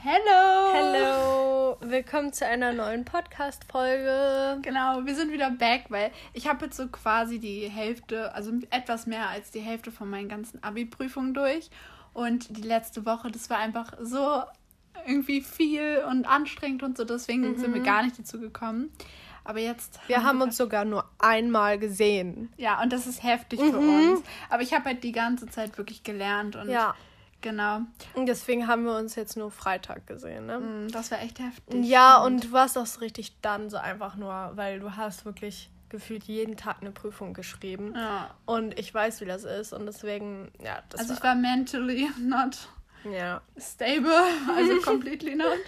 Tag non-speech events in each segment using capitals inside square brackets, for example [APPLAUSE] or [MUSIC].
Hello! Hello! Willkommen zu einer neuen Podcast-Folge. Genau, wir sind wieder back, weil ich habe jetzt so quasi die Hälfte, also etwas mehr als die Hälfte von meinen ganzen Abi-Prüfungen durch. Und die letzte Woche, das war einfach so irgendwie viel und anstrengend und so, deswegen mhm. sind wir gar nicht dazu gekommen. Aber jetzt. Wir haben, haben uns sogar nur einmal gesehen. Ja, und das ist heftig mhm. für uns. Aber ich habe halt die ganze Zeit wirklich gelernt und. Ja. Genau. Und deswegen haben wir uns jetzt nur Freitag gesehen, ne? Mm, das war echt heftig. Ja, und du warst auch so richtig dann so einfach nur, weil du hast wirklich gefühlt jeden Tag eine Prüfung geschrieben. Ja. Und ich weiß, wie das ist. Und deswegen, ja, das Also war ich war mentally [LAUGHS] not ja. stable, [LAUGHS] also completely not.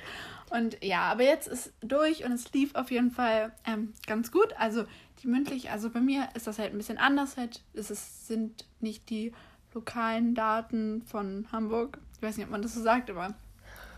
Und ja, aber jetzt ist durch und es lief auf jeden Fall ähm, ganz gut. Also die mündlich, also bei mir ist das halt ein bisschen anders halt. Es ist, sind nicht die lokalen Daten von Hamburg. Ich weiß nicht, ob man das so sagt, aber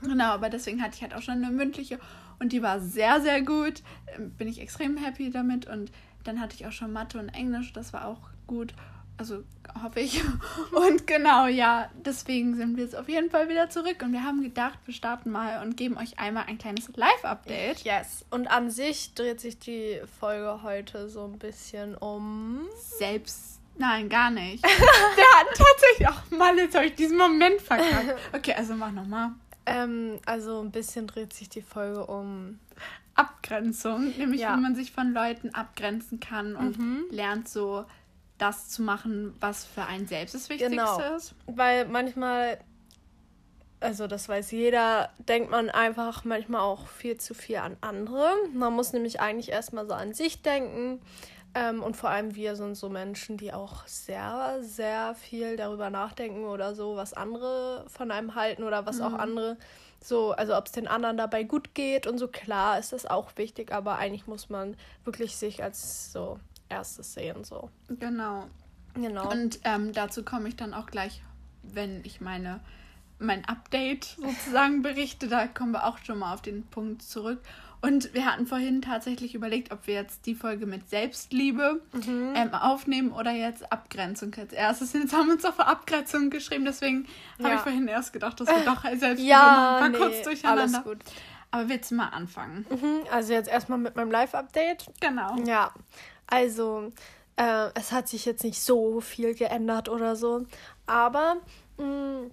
genau, aber deswegen hatte ich halt auch schon eine mündliche und die war sehr, sehr gut. Ähm, bin ich extrem happy damit und dann hatte ich auch schon Mathe und Englisch, das war auch gut. Also hoffe ich. [LAUGHS] Und genau, ja, deswegen sind wir jetzt auf jeden Fall wieder zurück und wir haben gedacht, wir starten mal und geben euch einmal ein kleines Live-Update. Yes. Und an sich dreht sich die Folge heute so ein bisschen um Selbst Nein, gar nicht. [LAUGHS] Der hat [LAUGHS] tatsächlich. Ach Mann, jetzt habe ich diesen Moment verkackt. [LAUGHS] Okay, also mach nochmal. Ähm, also ein bisschen dreht sich die Folge um Abgrenzung, nämlich ja. wie man sich von Leuten abgrenzen kann und mhm. lernt so das zu machen, was für einen selbst das Wichtigste genau. ist. Weil manchmal, also das weiß jeder, denkt man einfach manchmal auch viel zu viel an andere. Man muss nämlich eigentlich erstmal so an sich denken ähm, und vor allem wir sind so Menschen, die auch sehr, sehr viel darüber nachdenken oder so, was andere von einem halten oder was mhm. auch andere so, also ob es den anderen dabei gut geht und so. Klar ist das auch wichtig, aber eigentlich muss man wirklich sich als so erstes sehen, so. Genau. Genau. Und ähm, dazu komme ich dann auch gleich, wenn ich meine mein Update sozusagen berichte. Da kommen wir auch schon mal auf den Punkt zurück. Und wir hatten vorhin tatsächlich überlegt, ob wir jetzt die Folge mit Selbstliebe mhm. ähm, aufnehmen oder jetzt Abgrenzung als erstes. [LAUGHS] Jetzt haben wir uns auf Abgrenzung geschrieben, deswegen ja. habe ich vorhin erst gedacht, dass wir doch Selbstliebe ja, machen. War nee, kurz durcheinander. Alles gut. Aber willst du mal anfangen? Mhm, also jetzt erstmal mit meinem Live-Update. Genau. Ja, also äh, es hat sich jetzt nicht so viel geändert oder so, aber mh, mm,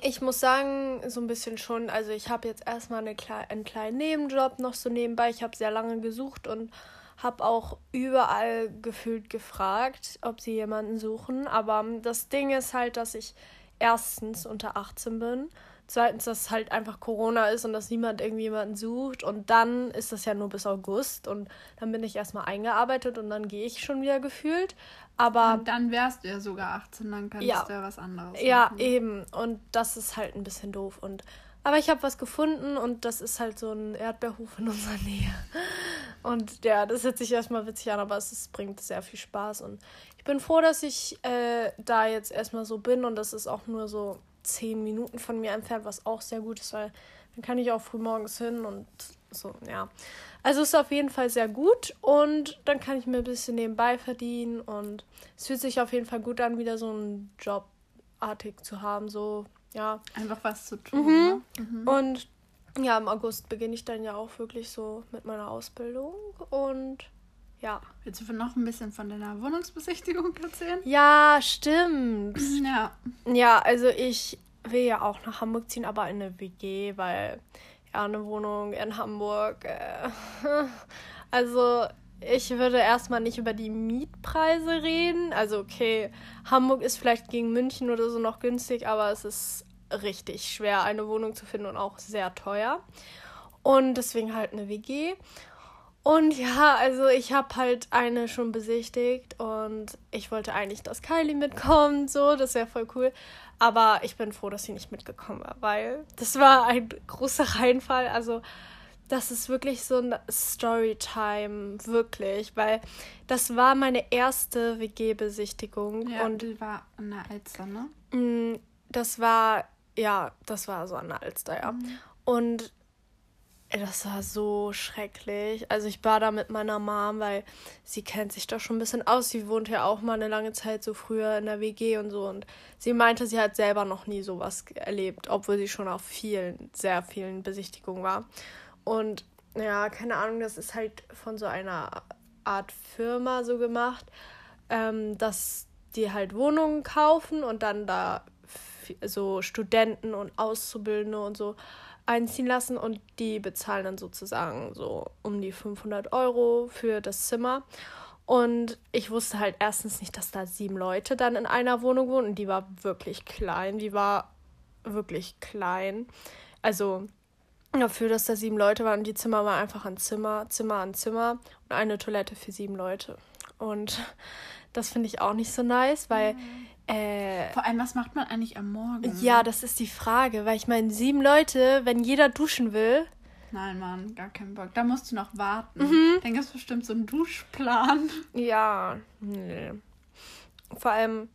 ich muss sagen, so ein bisschen schon. Also ich habe jetzt erstmal eine einen kleinen Nebenjob noch so nebenbei. Ich habe sehr lange gesucht und habe auch überall gefühlt gefragt, ob sie jemanden suchen. Aber das Ding ist halt, dass ich erstens unter 18 bin. Zweitens, dass halt einfach Corona ist und dass niemand irgendwie jemanden sucht. Und dann ist das ja nur bis August. Und dann bin ich erstmal eingearbeitet und dann gehe ich schon wieder gefühlt. Aber und dann wärst du ja sogar 18, dann kannst ja, du ja was anderes Ja, machen. eben. Und das ist halt ein bisschen doof. Und aber ich habe was gefunden und das ist halt so ein Erdbeerhof in unserer Nähe. [LAUGHS] Und ja, das hört sich erstmal witzig an, aber es ist, bringt sehr viel Spaß. Und ich bin froh, dass ich äh, da jetzt erstmal so bin und das ist auch nur so zehn Minuten von mir entfernt, was auch sehr gut ist, weil dann kann ich auch früh morgens hin und so, ja. Also ist auf jeden Fall sehr gut und dann kann ich mir ein bisschen nebenbei verdienen und es fühlt sich auf jeden Fall gut an, wieder so einen Jobartig zu haben, so, ja. Einfach was zu tun. Mhm. Ne? Mhm. Und ja, im August beginne ich dann ja auch wirklich so mit meiner Ausbildung und ja. Willst du noch ein bisschen von deiner Wohnungsbesichtigung erzählen? Ja, stimmt. Ja. Ja, also ich will ja auch nach Hamburg ziehen, aber in eine WG, weil ja, eine Wohnung in Hamburg. Äh, [LAUGHS] also ich würde erstmal nicht über die Mietpreise reden. Also okay, Hamburg ist vielleicht gegen München oder so noch günstig, aber es ist richtig schwer, eine Wohnung zu finden und auch sehr teuer. Und deswegen halt eine WG. Und ja, also ich habe halt eine schon besichtigt und ich wollte eigentlich, dass Kylie mitkommt, so, das wäre voll cool. Aber ich bin froh, dass sie nicht mitgekommen war, weil das war ein großer Reinfall. Also, das ist wirklich so ein Storytime, wirklich, weil das war meine erste WG-Besichtigung. Ja, und die war an der Alster, ne? Mm, das war, ja, das war so an der Alster, ja. Mhm. Und Das war so schrecklich. Also ich war da mit meiner Mom, weil sie kennt sich doch schon ein bisschen aus. Sie wohnt ja auch mal eine lange Zeit so früher in der WG und so. Und sie meinte, sie hat selber noch nie sowas erlebt, obwohl sie schon auf vielen, sehr vielen Besichtigungen war. Und ja, keine Ahnung, das ist halt von so einer Art Firma so gemacht, ähm, dass die halt Wohnungen kaufen und dann da so Studenten und Auszubildende und so einziehen lassen und die bezahlen dann sozusagen so um die 500 Euro für das Zimmer. Und ich wusste halt erstens nicht, dass da sieben Leute dann in einer Wohnung wohnen und die war wirklich klein. Die war wirklich klein. Also dafür, dass da sieben Leute waren und die Zimmer waren einfach ein Zimmer, Zimmer an Zimmer und eine Toilette für sieben Leute. Und das finde ich auch nicht so nice, weil mhm. Äh, Vor allem, was macht man eigentlich am Morgen? Ja, das ist die Frage, weil ich meine, sieben Leute, wenn jeder duschen will. Nein, Mann, gar keinen Bock. Da musst du noch warten. Mhm. Dann gibt es bestimmt so einen Duschplan. Ja, nee. Vor allem,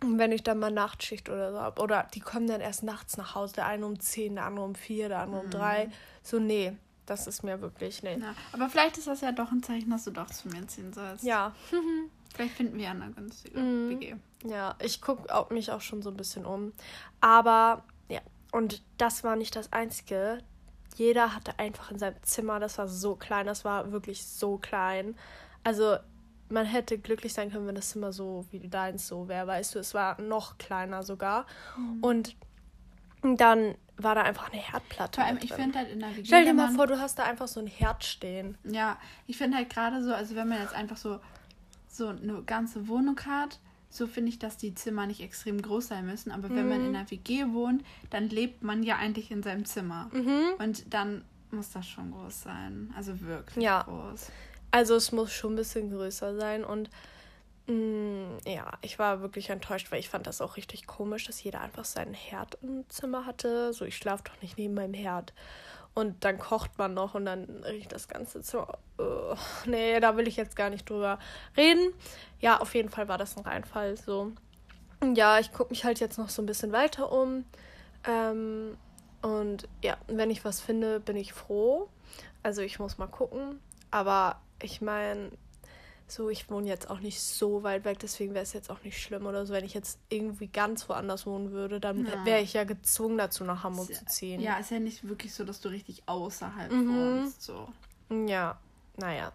wenn ich dann mal Nachtschicht oder so habe. Oder die kommen dann erst nachts nach Hause. Der eine um zehn, der andere um vier, der andere um drei. Mhm. So, nee, das ist mir wirklich, nee. Ja, aber vielleicht ist das ja doch ein Zeichen, dass du doch zu mir ziehen sollst. Ja. [LAUGHS] vielleicht finden wir eine günstige mhm. WG. Ja, ich gucke mich auch schon so ein bisschen um. Aber ja, und das war nicht das Einzige. Jeder hatte einfach in seinem Zimmer, das war so klein, das war wirklich so klein. Also man hätte glücklich sein können, wenn das Zimmer so wie deins so wäre, weißt du, es war noch kleiner sogar. Mhm. Und dann war da einfach eine Herdplatte. Vor allem, ich finde halt in der WG. Stell dir mal vor, du hast da einfach so ein Herd stehen. Ja, ich finde halt gerade so, also wenn man jetzt einfach so, so eine ganze Wohnung hat, so finde ich, dass die Zimmer nicht extrem groß sein müssen. Aber wenn man in mhm. einer WG wohnt, dann lebt man ja eigentlich in seinem Zimmer. Mhm. Und dann muss das schon groß sein. Also wirklich ja. groß. Also es muss schon ein bisschen größer sein. Und mh, mm, ja, ich war wirklich enttäuscht, weil ich fand das auch richtig komisch, dass jeder einfach seinen Herd im Zimmer hatte. So, ich schlafe doch nicht neben meinem Herd. Und dann kocht man noch und dann riecht das Ganze so. Uh, nee, da will ich jetzt gar nicht drüber reden. Ja, auf jeden Fall war das ein Reinfall. So. Ja, ich gucke mich halt jetzt noch so ein bisschen weiter um. Ähm, und ja, wenn ich was finde, bin ich froh. Also ich muss mal gucken. Aber ich meine, so, ich wohne jetzt auch nicht so weit weg, deswegen wäre es jetzt auch nicht schlimm oder so. Wenn ich jetzt irgendwie ganz woanders wohnen würde, dann ja. wäre ich ja gezwungen dazu, nach Hamburg ist, zu ziehen. Ja, ist ja nicht wirklich so, dass du richtig außerhalb mhm. wohnst. So. Ja, naja.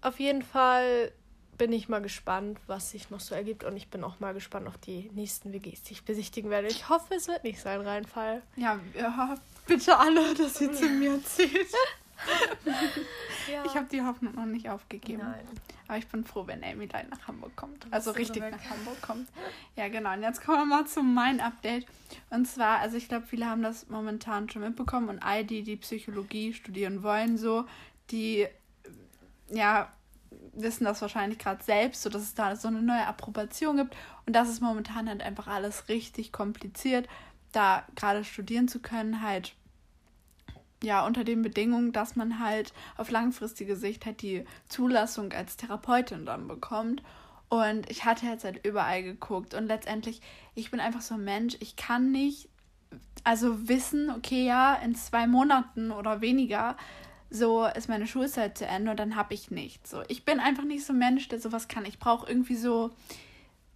Auf jeden Fall bin ich mal gespannt, was sich noch so ergibt. Und ich bin auch mal gespannt auf die nächsten WGs, die ich besichtigen werde. Ich hoffe, es wird nicht sein Reinfall. Ja, ja bitte alle, dass ihr zu mir zieht. [LAUGHS] [LAUGHS] ja. Ich habe die Hoffnung noch nicht aufgegeben. Nein. Aber ich bin froh, wenn Amy gleich nach Hamburg kommt. Also richtig nach Hamburg kommt. Ja, genau. Und jetzt kommen wir mal zu meinem Update. Und zwar, also ich glaube, viele haben das momentan schon mitbekommen und all die, die Psychologie studieren wollen, so, die, ja, wissen das wahrscheinlich gerade selbst, so dass es da so eine neue Approbation gibt. Und das ist momentan halt einfach alles richtig kompliziert, da gerade studieren zu können, halt ja, unter den Bedingungen, dass man halt auf langfristige Sicht halt die Zulassung als Therapeutin dann bekommt. Und ich hatte jetzt halt überall geguckt und letztendlich, ich bin einfach so ein Mensch, ich kann nicht, also wissen, okay, ja, in zwei Monaten oder weniger, so ist meine Schulzeit zu Ende und dann habe ich nichts. So, ich bin einfach nicht so ein Mensch, der sowas kann. Ich brauche irgendwie so,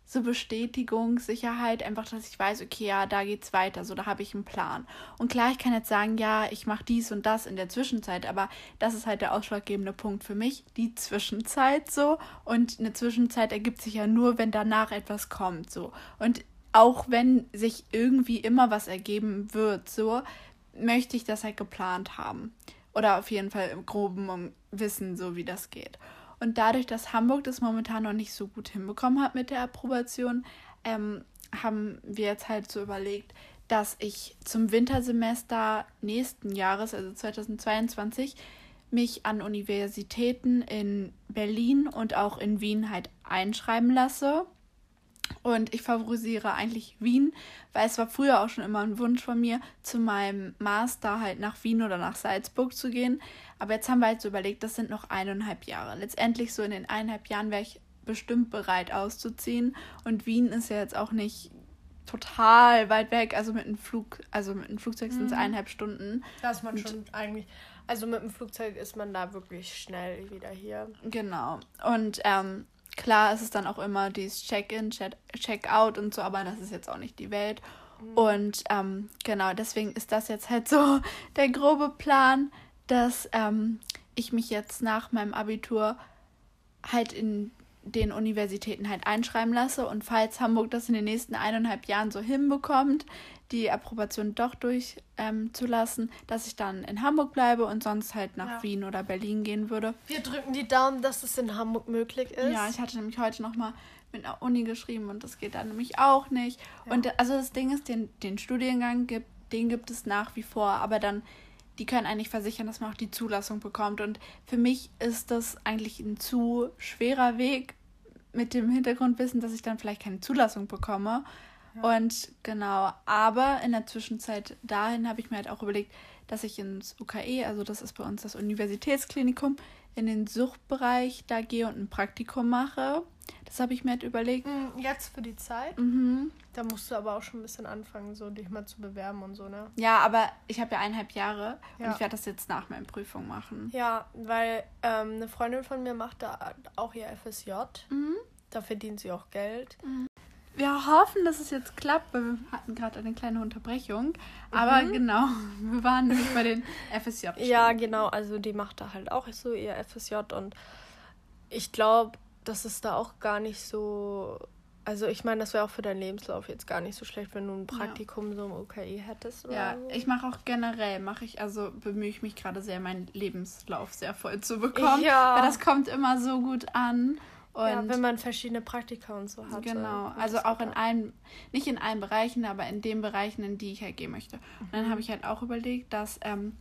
so Bestätigung, Sicherheit, einfach, dass ich weiß, okay, ja, da geht's weiter, so, da habe ich einen Plan. Und klar, ich kann jetzt sagen, ja, ich mache dies und das in der Zwischenzeit, aber das ist halt der ausschlaggebende Punkt für mich, die Zwischenzeit so. Und eine Zwischenzeit ergibt sich ja nur, wenn danach etwas kommt, so. Und auch wenn sich irgendwie immer was ergeben wird, so, möchte ich das halt geplant haben. Oder auf jeden Fall im groben Wissen, so wie das geht. Und dadurch, dass Hamburg das momentan noch nicht so gut hinbekommen hat mit der Approbation, ähm, haben wir jetzt halt so überlegt, dass ich zum Wintersemester nächsten Jahres, also 2022, mich an Universitäten in Berlin und auch in Wien halt einschreiben lasse. Und ich favorisiere eigentlich Wien, weil es war früher auch schon immer ein Wunsch von mir, zu meinem Master halt nach Wien oder nach Salzburg zu gehen. Aber jetzt haben wir halt so überlegt, das sind noch eineinhalb Jahre. Letztendlich so in den eineinhalb Jahren wäre ich bestimmt bereit auszuziehen. Und Wien ist ja jetzt auch nicht total weit weg. Also mit einem Flug, also mit einem Flugzeug sind es mhm. eineinhalb Stunden. Da ist man und, schon eigentlich. Also mit dem Flugzeug ist man da wirklich schnell wieder hier. Genau. Und ähm, klar ist es dann auch immer dieses Check-in, Check-out und so, aber das ist jetzt auch nicht die Welt. Mhm. Und ähm, genau, deswegen ist das jetzt halt [LAUGHS] so der grobe Plan, dass ähm, ich mich jetzt nach meinem Abitur halt in den Universitäten halt einschreiben lasse und falls Hamburg das in den nächsten eineinhalb Jahren so hinbekommt, die Approbation doch durchzulassen, ähm, dass ich dann in Hamburg bleibe und sonst halt nach ja. Wien oder Berlin gehen würde. Wir drücken die Daumen, dass es in Hamburg möglich ist. Ja, ich hatte nämlich heute nochmal mit einer Uni geschrieben und das geht dann nämlich auch nicht. Ja. Und also das Ding ist, den, den Studiengang gibt, den gibt es nach wie vor, aber dann die können eigentlich versichern, dass man auch die Zulassung bekommt. Und für mich ist das eigentlich ein zu schwerer Weg mit dem Hintergrundwissen, dass ich dann vielleicht keine Zulassung bekomme. Ja. Und genau, aber in der Zwischenzeit dahin habe ich mir halt auch überlegt, dass ich ins UKE, also das ist bei uns das Universitätsklinikum, in den Suchtbereich da gehe und ein Praktikum mache. Das habe ich mir halt überlegt. Hm, jetzt für die Zeit? Mhm. Da musst du aber auch schon ein bisschen anfangen, so dich mal zu bewerben und so, ne? Ja, aber ich habe ja eineinhalb Jahre ja. und ich werde das jetzt nach meiner Prüfung machen. Ja, weil ähm, eine Freundin von mir macht da auch ihr FSJ. Mhm. Da verdient sie auch Geld. Mhm. Wir hoffen, dass es jetzt klappt, weil wir hatten gerade eine kleine Unterbrechung. Aber mhm. genau, [LAUGHS] wir waren nämlich bei den FSJ. Ja, genau, also die macht da halt auch so ihr FSJ und ich glaube, das ist da auch gar nicht so. Also ich meine, das wäre auch für deinen Lebenslauf jetzt gar nicht so schlecht, wenn du ein Praktikum ja. so im UKI hättest. Oder ja, so. ich mache auch generell, mache ich, also bemühe ich mich gerade sehr, meinen Lebenslauf sehr voll zu bekommen. Ja. Weil das kommt immer so gut an. Und ja, wenn man verschiedene Praktika und so hat. Genau, also auch in allen, nicht in allen Bereichen, aber in den Bereichen, in die ich halt gehen möchte. Und dann mhm. habe ich halt auch überlegt, dass ähm,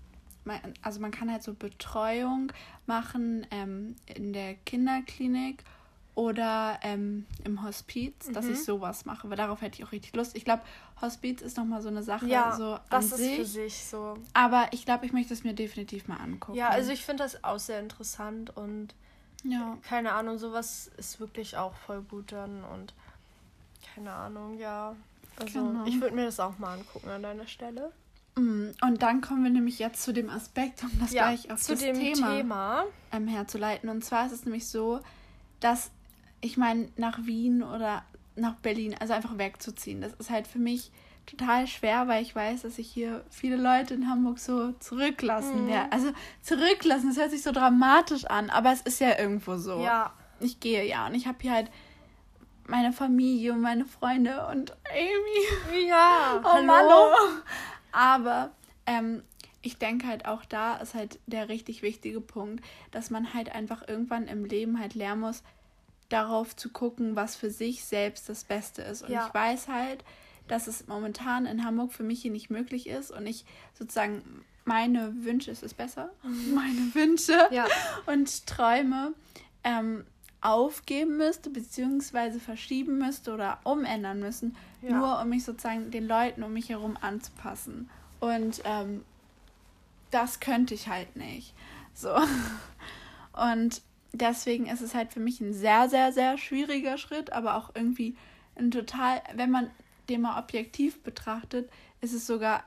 man, also man kann halt so Betreuung machen ähm, in der Kinderklinik oder ähm, im Hospiz, mhm. dass ich sowas mache, weil darauf hätte ich auch richtig Lust. Ich glaube, Hospiz ist nochmal so eine Sache. Ja, so das ist sich. für sich so. Aber ich glaube, ich möchte es mir definitiv mal angucken. Ja, also ich finde das auch sehr interessant und ja. keine Ahnung, sowas ist wirklich auch voll gut dann und keine Ahnung, ja. Also genau. ich würde mir das auch mal angucken an deiner Stelle. Mm, und dann kommen wir nämlich jetzt zu dem Aspekt, um das ja, gleich auf das Thema, Thema. Ähm, herzuleiten. Und zwar ist es nämlich so, dass ich meine, nach Wien oder nach Berlin, also einfach wegzuziehen, das ist halt für mich total schwer, weil ich weiß, dass ich hier viele Leute in Hamburg so zurücklassen mhm. werde. Also zurücklassen, das hört sich so dramatisch an, aber es ist ja irgendwo so. Ja. Ich gehe ja und ich habe hier halt meine Familie und meine Freunde und Amy. Ja. [LAUGHS] oh hallo. Mann. Oh. Aber ähm, ich denke halt auch da ist halt der richtig wichtige Punkt, dass man halt einfach irgendwann im Leben halt lernen muss, darauf zu gucken, was für sich selbst das Beste ist. Und ja. ich weiß halt, dass es momentan in Hamburg für mich hier nicht möglich ist und ich sozusagen meine Wünsche, ist es besser? Meine Wünsche ja. und Träume ähm, aufgeben müsste, beziehungsweise verschieben müsste oder umändern müssen, ja. nur um mich sozusagen den Leuten um mich herum anzupassen. Und ähm, das könnte ich halt nicht. So. [LAUGHS] Und deswegen ist es halt für mich ein sehr, sehr, sehr schwieriger Schritt, aber auch irgendwie ein total, wenn man den mal objektiv betrachtet, ist es sogar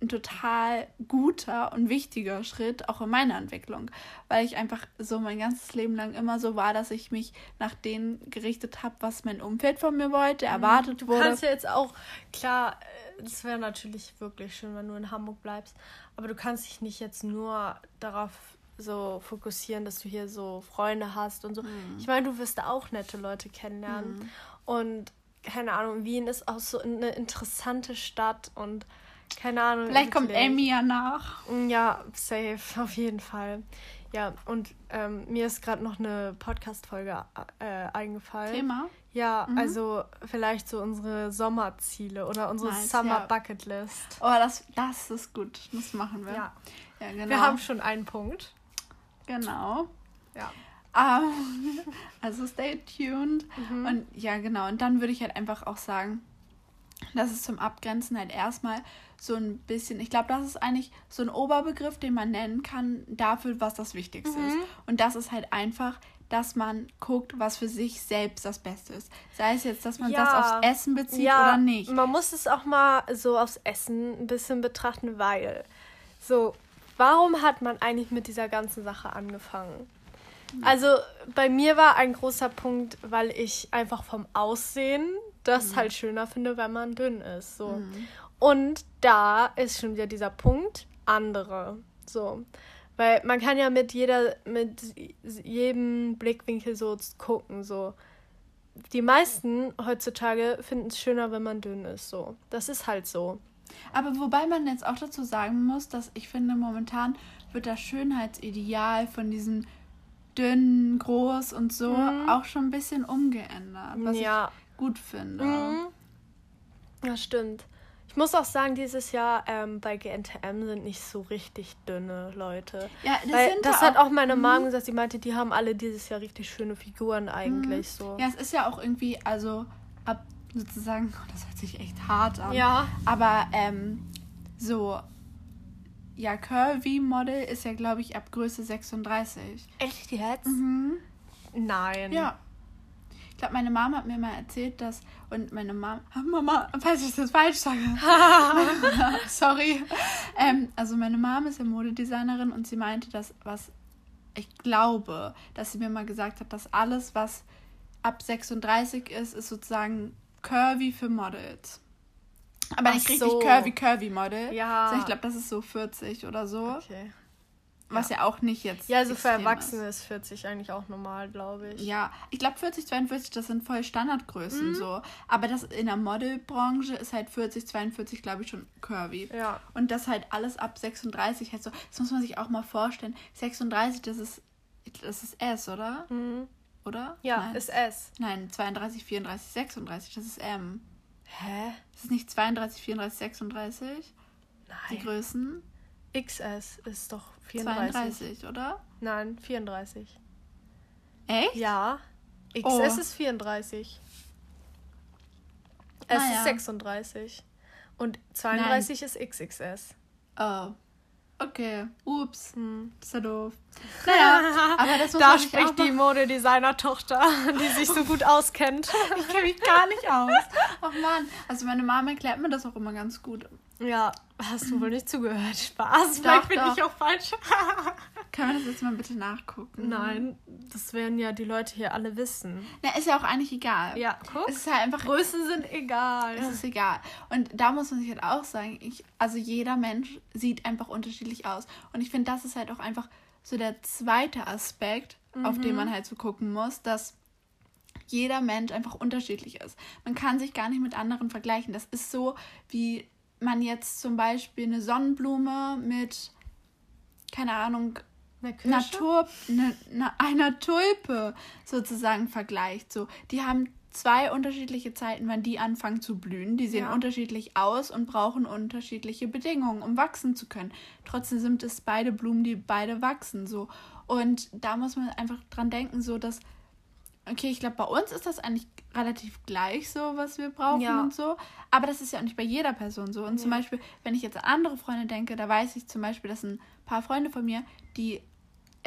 ein total guter und wichtiger Schritt auch in meiner Entwicklung, weil ich einfach so mein ganzes Leben lang immer so war, dass ich mich nach denen gerichtet habe, was mein Umfeld von mir wollte, mhm. erwartet du wurde. Du kannst ja jetzt auch, klar, es wäre natürlich wirklich schön, wenn du in Hamburg bleibst, aber du kannst dich nicht jetzt nur darauf so fokussieren, dass du hier so Freunde hast und so. Mhm. Ich meine, du wirst auch nette Leute kennenlernen mhm. und keine Ahnung, Wien ist auch so eine interessante Stadt und keine Ahnung. Vielleicht kommt Amy ja nach. Mm, ja, safe, auf jeden Fall. Ja, und ähm, mir ist gerade noch eine Podcast-Folge äh, eingefallen. Thema? Ja, mhm. also vielleicht so unsere Sommerziele oder unsere nice, Summer ja. Bucket List. Oh, das, das ist gut. Das machen wir. Ja. ja genau. Wir haben schon einen Punkt. Genau. Ja. Um, [LAUGHS] also stay tuned. Mhm. Und ja, genau. Und dann würde ich halt einfach auch sagen, das ist zum Abgrenzen halt erstmal so ein bisschen, ich glaube, das ist eigentlich so ein Oberbegriff, den man nennen kann dafür, was das Wichtigste mhm. ist. Und das ist halt einfach, dass man guckt, was für sich selbst das Beste ist. Sei es jetzt, dass man ja. das aufs Essen bezieht ja, oder nicht. Man muss es auch mal so aufs Essen ein bisschen betrachten, weil so, warum hat man eigentlich mit dieser ganzen Sache angefangen? Also bei mir war ein großer Punkt, weil ich einfach vom Aussehen das mhm. halt schöner finde, wenn man dünn ist. So. Mhm. Und da ist schon wieder dieser Punkt, andere. So. Weil man kann ja mit jeder, mit jedem Blickwinkel so gucken, so. Die meisten heutzutage finden es schöner, wenn man dünn ist, so. Das ist halt so. Aber wobei man jetzt auch dazu sagen muss, dass ich finde, momentan wird das Schönheitsideal von diesem dünn, groß und so mhm. auch schon ein bisschen umgeändert, was ja. ich gut finde. Mhm. Ja, stimmt. Ich muss auch sagen, dieses Jahr ähm, bei GNTM sind nicht so richtig dünne Leute. Ja, das, Weil, das hat auch meine Mom mhm. gesagt. Sie meinte, die haben alle dieses Jahr richtig schöne Figuren eigentlich. Mhm. So. Ja, es ist ja auch irgendwie, also ab sozusagen, oh, das hört sich echt hart an. Ja. Aber ähm, so ja, Curvy Model ist ja, glaube ich, ab Größe 36. Echt jetzt? Mhm. Nein. Ja. Ich glaube, meine Mama hat mir mal erzählt, dass. Und meine Mama. Mama, falls ich das falsch sage. [LAUGHS] [LAUGHS] Sorry. Ähm, also, meine Mama ist ja Modedesignerin und sie meinte, dass was. Ich glaube, dass sie mir mal gesagt hat, dass alles, was ab 36 ist, ist sozusagen curvy für Models. Aber Ach nicht richtig so. curvy, curvy Model. Ja. Also ich glaube, das ist so 40 oder so. Okay. Was ja, ja auch nicht jetzt. Ja, also für Erwachsene ist. ist 40 eigentlich auch normal, glaube ich. Ja, ich glaube 40, 42, das sind voll Standardgrößen mhm. so. Aber das in der Modelbranche ist halt 40, 42, glaube ich, schon curvy. Ja. Und das halt alles ab 36 halt so. Das muss man sich auch mal vorstellen. 36, das ist, das ist S, oder? Mhm. Oder? Ja, Nein. ist S. Nein, 32, 34, 36, das ist M. Hä? Ist es nicht 32, 34, 36? Nein. Die Größen? XS ist doch 34. 32, oder? Nein, 34. Echt? Ja. XS oh. ist 34. S ah, ist ja. 36. Und 32 Nein. ist XXS. Oh. Okay, ups, hm. ist ja doof. Naja, [LAUGHS] aber das muss Da spricht die Modedesigner-Tochter, die sich so gut auskennt. [LAUGHS] ich kenne mich gar nicht aus. Ach man, also meine Mama erklärt mir das auch immer ganz gut. Ja, hast du wohl nicht zugehört. Spaß, vielleicht bin ich auch falsch. [LAUGHS] Können wir das jetzt mal bitte nachgucken? Nein, das werden ja die Leute hier alle wissen. Na, ist ja auch eigentlich egal. Ja, guck. Es ist halt einfach. Größen sind egal. Es ist egal. Und da muss man sich halt auch sagen, ich, also jeder Mensch sieht einfach unterschiedlich aus. Und ich finde, das ist halt auch einfach so der zweite Aspekt, mhm. auf den mhm. man halt so gucken muss, dass jeder Mensch einfach unterschiedlich ist. Man kann sich gar nicht mit anderen vergleichen. Das ist so, wie man jetzt zum Beispiel eine Sonnenblume mit, keine Ahnung, Natur, ne, ne, einer Tulpe sozusagen vergleicht. So, die haben zwei unterschiedliche Zeiten, wann die anfangen zu blühen. Die sehen ja. unterschiedlich aus und brauchen unterschiedliche Bedingungen, um wachsen zu können. Trotzdem sind es beide Blumen, die beide wachsen. So. Und da muss man einfach dran denken, so dass okay, ich glaube, bei uns ist das eigentlich relativ gleich so, was wir brauchen ja. und so. Aber das ist ja auch nicht bei jeder Person so. Und ja. zum Beispiel, wenn ich jetzt an andere Freunde denke, da weiß ich zum Beispiel, dass ein paar Freunde von mir, die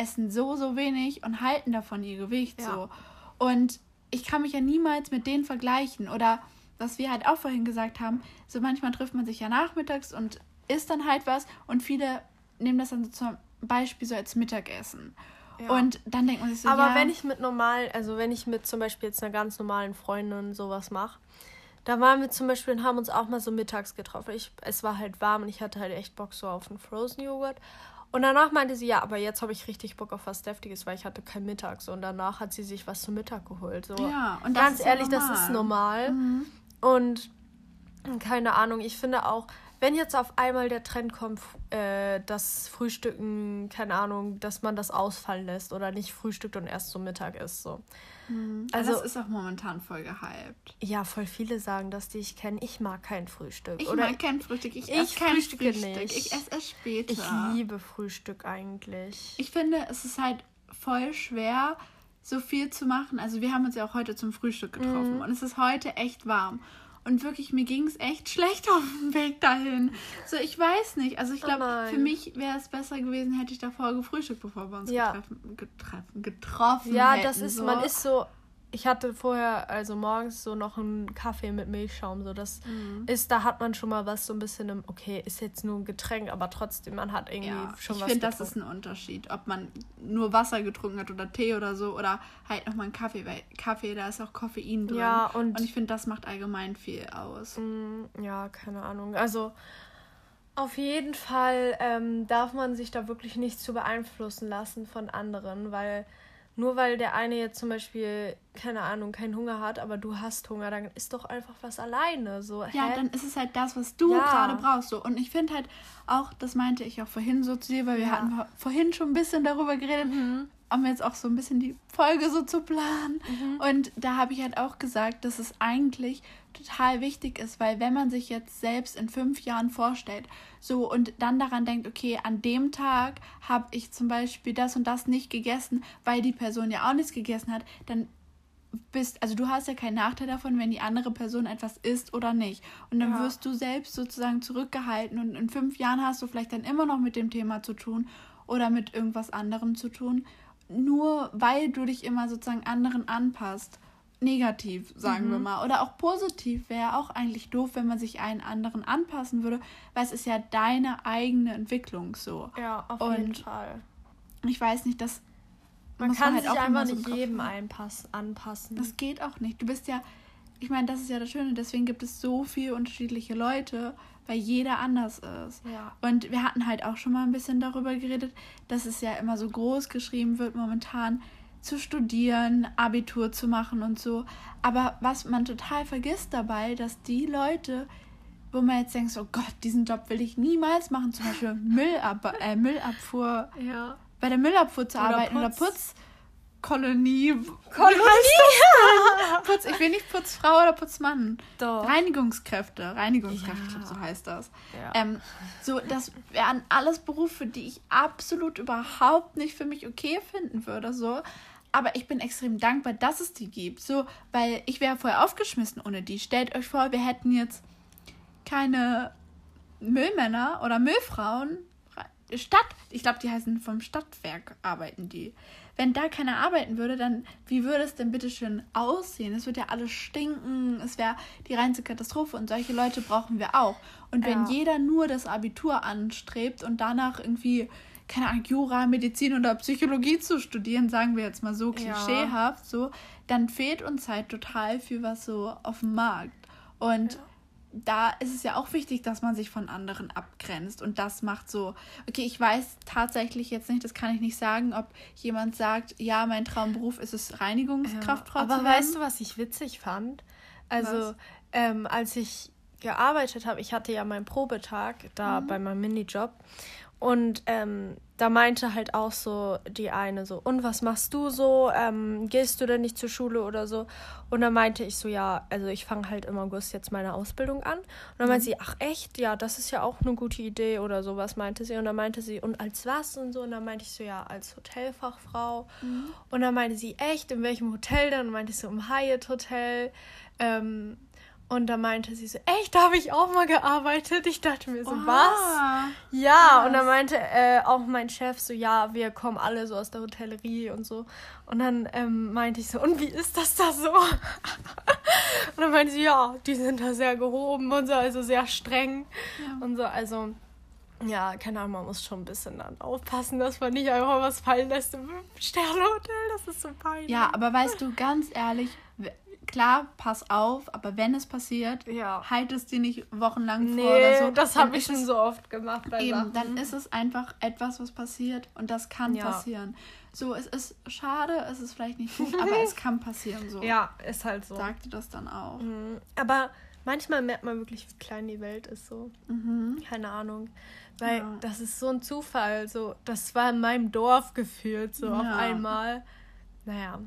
essen so, so wenig und halten davon ihr Gewicht ja. so. Und ich kann mich ja niemals mit denen vergleichen. Oder was wir halt auch vorhin gesagt haben, so manchmal trifft man sich ja nachmittags und isst dann halt was und viele nehmen das dann so zum Beispiel so als Mittagessen. Und dann denkt man sich so, Aber ja, wenn ich mit normal, also wenn ich mit zum Beispiel jetzt einer ganz normalen Freundin sowas mache, da waren wir zum Beispiel und haben uns auch mal so mittags getroffen. Ich, es war halt warm und ich hatte halt echt Bock so auf einen Frozen Joghurt. Und danach meinte sie, ja, aber jetzt habe ich richtig Bock auf was Deftiges, weil ich hatte kein Mittag. So. Und danach hat sie sich was zum Mittag geholt. So. Ja, und ganz ehrlich, normal. das ist normal. Mhm. Und keine Ahnung, ich finde auch, wenn jetzt auf einmal der Trend kommt, äh, das Frühstücken, keine Ahnung, dass man das ausfallen lässt oder nicht frühstückt und erst so Mittag isst, so. Mhm. Also das ist auch momentan voll gehypt. Ja, voll viele sagen das, die ich kenne. Ich mag kein Frühstück. Ich oder mag kein Frühstück. Ich, ich esse kein Frühstück. Nicht. Ich esse es später. Ich liebe Frühstück eigentlich. Ich finde, es ist halt voll schwer, so viel zu machen. Also wir haben uns ja auch heute zum Frühstück getroffen mhm. und es ist heute echt warm. Und wirklich, mir ging es echt schlecht auf dem Weg dahin. So, ich weiß nicht. Also ich glaube, oh für mich wäre es besser gewesen, hätte ich davor gefrühstückt, bevor wir uns ja. getreffen, getreffen, getroffen Ja, hätten, das ist, so. man ist so ich hatte vorher, also morgens so noch einen Kaffee mit Milchschaum. So, das mhm. ist, da hat man schon mal was so ein bisschen im, okay, ist jetzt nur ein Getränk, aber trotzdem, man hat irgendwie ja, schon ich was. Ich finde, das ist ein Unterschied, ob man nur Wasser getrunken hat oder Tee oder so oder halt nochmal einen Kaffee, weil Kaffee, da ist auch Koffein drin. Ja, und, und ich finde, das macht allgemein viel aus. Mm, ja, keine Ahnung. Also auf jeden Fall ähm, darf man sich da wirklich nicht zu beeinflussen lassen von anderen, weil nur weil der eine jetzt zum Beispiel, keine Ahnung, keinen Hunger hat, aber du hast Hunger, dann ist doch einfach was alleine. So, ja, hä? dann ist es halt das, was du ja. gerade brauchst. So. Und ich finde halt auch, das meinte ich auch vorhin so zu dir, weil wir ja. hatten vorhin schon ein bisschen darüber geredet, mhm um jetzt auch so ein bisschen die Folge so zu planen. Mhm. Und da habe ich halt auch gesagt, dass es eigentlich total wichtig ist, weil wenn man sich jetzt selbst in fünf Jahren vorstellt, so und dann daran denkt, okay, an dem Tag habe ich zum Beispiel das und das nicht gegessen, weil die Person ja auch nichts gegessen hat, dann bist, also du hast ja keinen Nachteil davon, wenn die andere Person etwas isst oder nicht. Und dann ja. wirst du selbst sozusagen zurückgehalten und in fünf Jahren hast du vielleicht dann immer noch mit dem Thema zu tun oder mit irgendwas anderem zu tun nur weil du dich immer sozusagen anderen anpasst. Negativ, sagen mhm. wir mal. Oder auch positiv wäre auch eigentlich doof, wenn man sich einen anderen anpassen würde, weil es ist ja deine eigene Entwicklung so. Ja, auf Und jeden Fall. Ich weiß nicht, dass. Man kann man halt sich einfach nicht so jedem einpass anpassen. Das geht auch nicht. Du bist ja, ich meine, das ist ja das Schöne, deswegen gibt es so viele unterschiedliche Leute weil jeder anders ist. Ja. Und wir hatten halt auch schon mal ein bisschen darüber geredet, dass es ja immer so groß geschrieben wird momentan, zu studieren, Abitur zu machen und so. Aber was man total vergisst dabei, dass die Leute, wo man jetzt denkt, oh Gott, diesen Job will ich niemals machen, zum Beispiel [LAUGHS] Müllab äh, Müllabfuhr, ja. bei der Müllabfuhr zu oder arbeiten Putz. oder Putz Kolonie. Kolonie? Will nicht Putzfrau oder Putzmann. Doch. Reinigungskräfte. Reinigungskräfte, ja. so heißt das. Ja. Ähm, so, das wären alles Berufe, die ich absolut überhaupt nicht für mich okay finden würde. So. Aber ich bin extrem dankbar, dass es die gibt. So, weil ich wäre vorher aufgeschmissen ohne die. Stellt euch vor, wir hätten jetzt keine Müllmänner oder Müllfrauen. Stadt, ich glaube, die heißen vom Stadtwerk, arbeiten die wenn da keiner arbeiten würde, dann wie würde es denn bitte schön aussehen? Es würde ja alles stinken, es wäre die reinste Katastrophe und solche Leute brauchen wir auch. Und wenn ja. jeder nur das Abitur anstrebt und danach irgendwie keine Ahnung, Jura, Medizin oder Psychologie zu studieren, sagen wir jetzt mal so klischeehaft, ja. so, dann fehlt uns halt total viel was so auf dem Markt. Und ja da ist es ja auch wichtig, dass man sich von anderen abgrenzt. Und das macht so, okay, ich weiß tatsächlich jetzt nicht, das kann ich nicht sagen, ob jemand sagt, ja, mein Traumberuf ist es, Reinigungskraftfrau ja, Aber weißt du, was ich witzig fand? Also, ähm, als ich gearbeitet habe, ich hatte ja meinen Probetag da mhm. bei meinem Minijob. Und ähm, da meinte halt auch so die eine so, und was machst du so? Ähm, gehst du denn nicht zur Schule oder so? Und dann meinte ich so, ja, also ich fange halt im August jetzt meine Ausbildung an. Und dann meinte mhm. sie, ach echt? Ja, das ist ja auch eine gute Idee oder sowas, meinte sie. Und dann meinte sie, und als was und so? Und dann meinte ich so, ja, als Hotelfachfrau. Mhm. Und dann meinte sie, echt, in welchem Hotel denn? Und meinte ich so, im Hyatt Hotel. Ähm, und da meinte sie so, echt, da habe ich auch mal gearbeitet. Ich dachte mir so, Oha, was? Ja, was? und dann meinte äh, auch mein Chef so, ja, wir kommen alle so aus der Hotellerie und so. Und dann ähm, meinte ich so, und wie ist das da so? [LAUGHS] und dann meinte sie, ja, die sind da sehr gehoben und so, also sehr streng ja. und so. Also, ja, keine Ahnung, man muss schon ein bisschen dann aufpassen, dass man nicht einfach was fallen lässt im Sternehotel. Das ist so peinlich. Ja, aber weißt du, ganz ehrlich, klar, pass auf, aber wenn es passiert, ja. halt es dir nicht wochenlang nee, vor oder so. Das habe ich schon so oft gemacht. Bei eben, Sachen. dann ist es einfach etwas, was passiert und das kann ja. passieren. So, es ist schade, es ist vielleicht nicht gut, aber es [LAUGHS] kann passieren. So. Ja, ist halt so. Sagte das dann auch. Mhm. Aber manchmal merkt man wirklich, wie klein die Welt ist. So. Mhm. Keine Ahnung. Weil ja. das ist so ein Zufall. So, das war in meinem Dorf gefühlt, so auf einmal. Naja.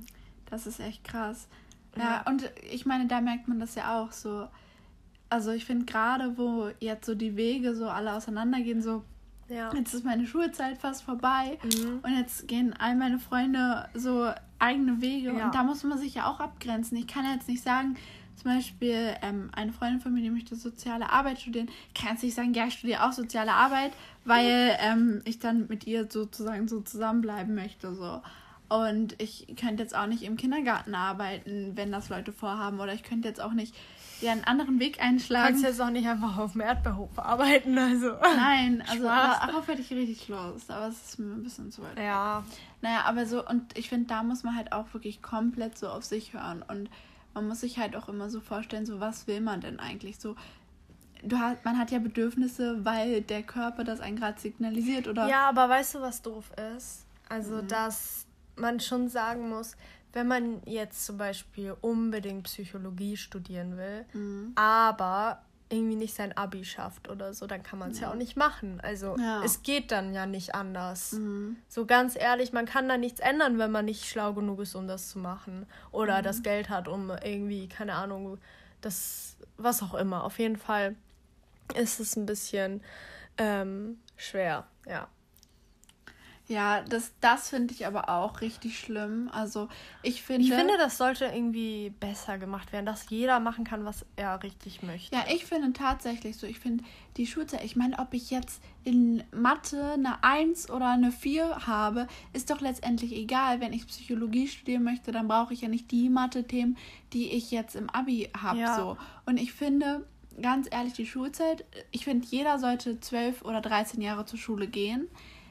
Das ist echt krass. Ja, und ich meine, da merkt man das ja auch so. Also ich finde gerade, wo jetzt so die Wege so alle auseinandergehen, so ja. jetzt ist meine Schulzeit fast vorbei mhm. und jetzt gehen all meine Freunde so eigene Wege ja. und da muss man sich ja auch abgrenzen. Ich kann jetzt nicht sagen, zum Beispiel ähm, eine Freundin von mir, die möchte soziale Arbeit studieren, kann jetzt nicht sagen, ja, ich studiere auch soziale Arbeit, weil ähm, ich dann mit ihr sozusagen so zusammenbleiben möchte. So. Und ich könnte jetzt auch nicht im Kindergarten arbeiten, wenn das Leute vorhaben. Oder ich könnte jetzt auch nicht ja, einen anderen Weg einschlagen. Du kannst jetzt auch nicht einfach auf dem Erdbeerhof arbeiten. Also. Nein, [LAUGHS] also darauf hätte ich richtig Lust. Aber es ist mir ein bisschen zu weit. Ja. Naja, aber so, und ich finde, da muss man halt auch wirklich komplett so auf sich hören. Und man muss sich halt auch immer so vorstellen, so was will man denn eigentlich? So, du hast, man hat ja Bedürfnisse, weil der Körper das einen gerade signalisiert, oder? Ja, aber weißt du, was doof ist? Also, mhm. dass man schon sagen muss, wenn man jetzt zum Beispiel unbedingt Psychologie studieren will, mhm. aber irgendwie nicht sein Abi schafft oder so, dann kann man es ja. ja. auch nicht machen. Also ja. es geht dann ja nicht anders. Mhm. So ganz ehrlich, man kann da nichts ändern, wenn man nicht schlau genug ist, um das zu machen. Oder mhm. das Geld hat, um irgendwie, keine Ahnung, das, was auch immer. Auf jeden Fall ist es ein bisschen ähm, schwer, ja. Ja, das, das finde ich aber auch richtig schlimm. Also ich finde. Ich finde, das sollte irgendwie besser gemacht werden, dass jeder machen kann, was er richtig möchte. Ja, ich finde tatsächlich so. Ich finde die Schulzeit, ich meine, ob ich jetzt in Mathe eine 1 oder eine 4 habe, ist doch letztendlich egal. Wenn ich Psychologie studieren möchte, dann brauche ich ja nicht die Mathe-Themen, die ich jetzt im Abi habe. Ja. So. Und ich finde, ganz ehrlich, die Schulzeit, ich finde, jeder sollte 12 oder 13 Jahre zur Schule gehen.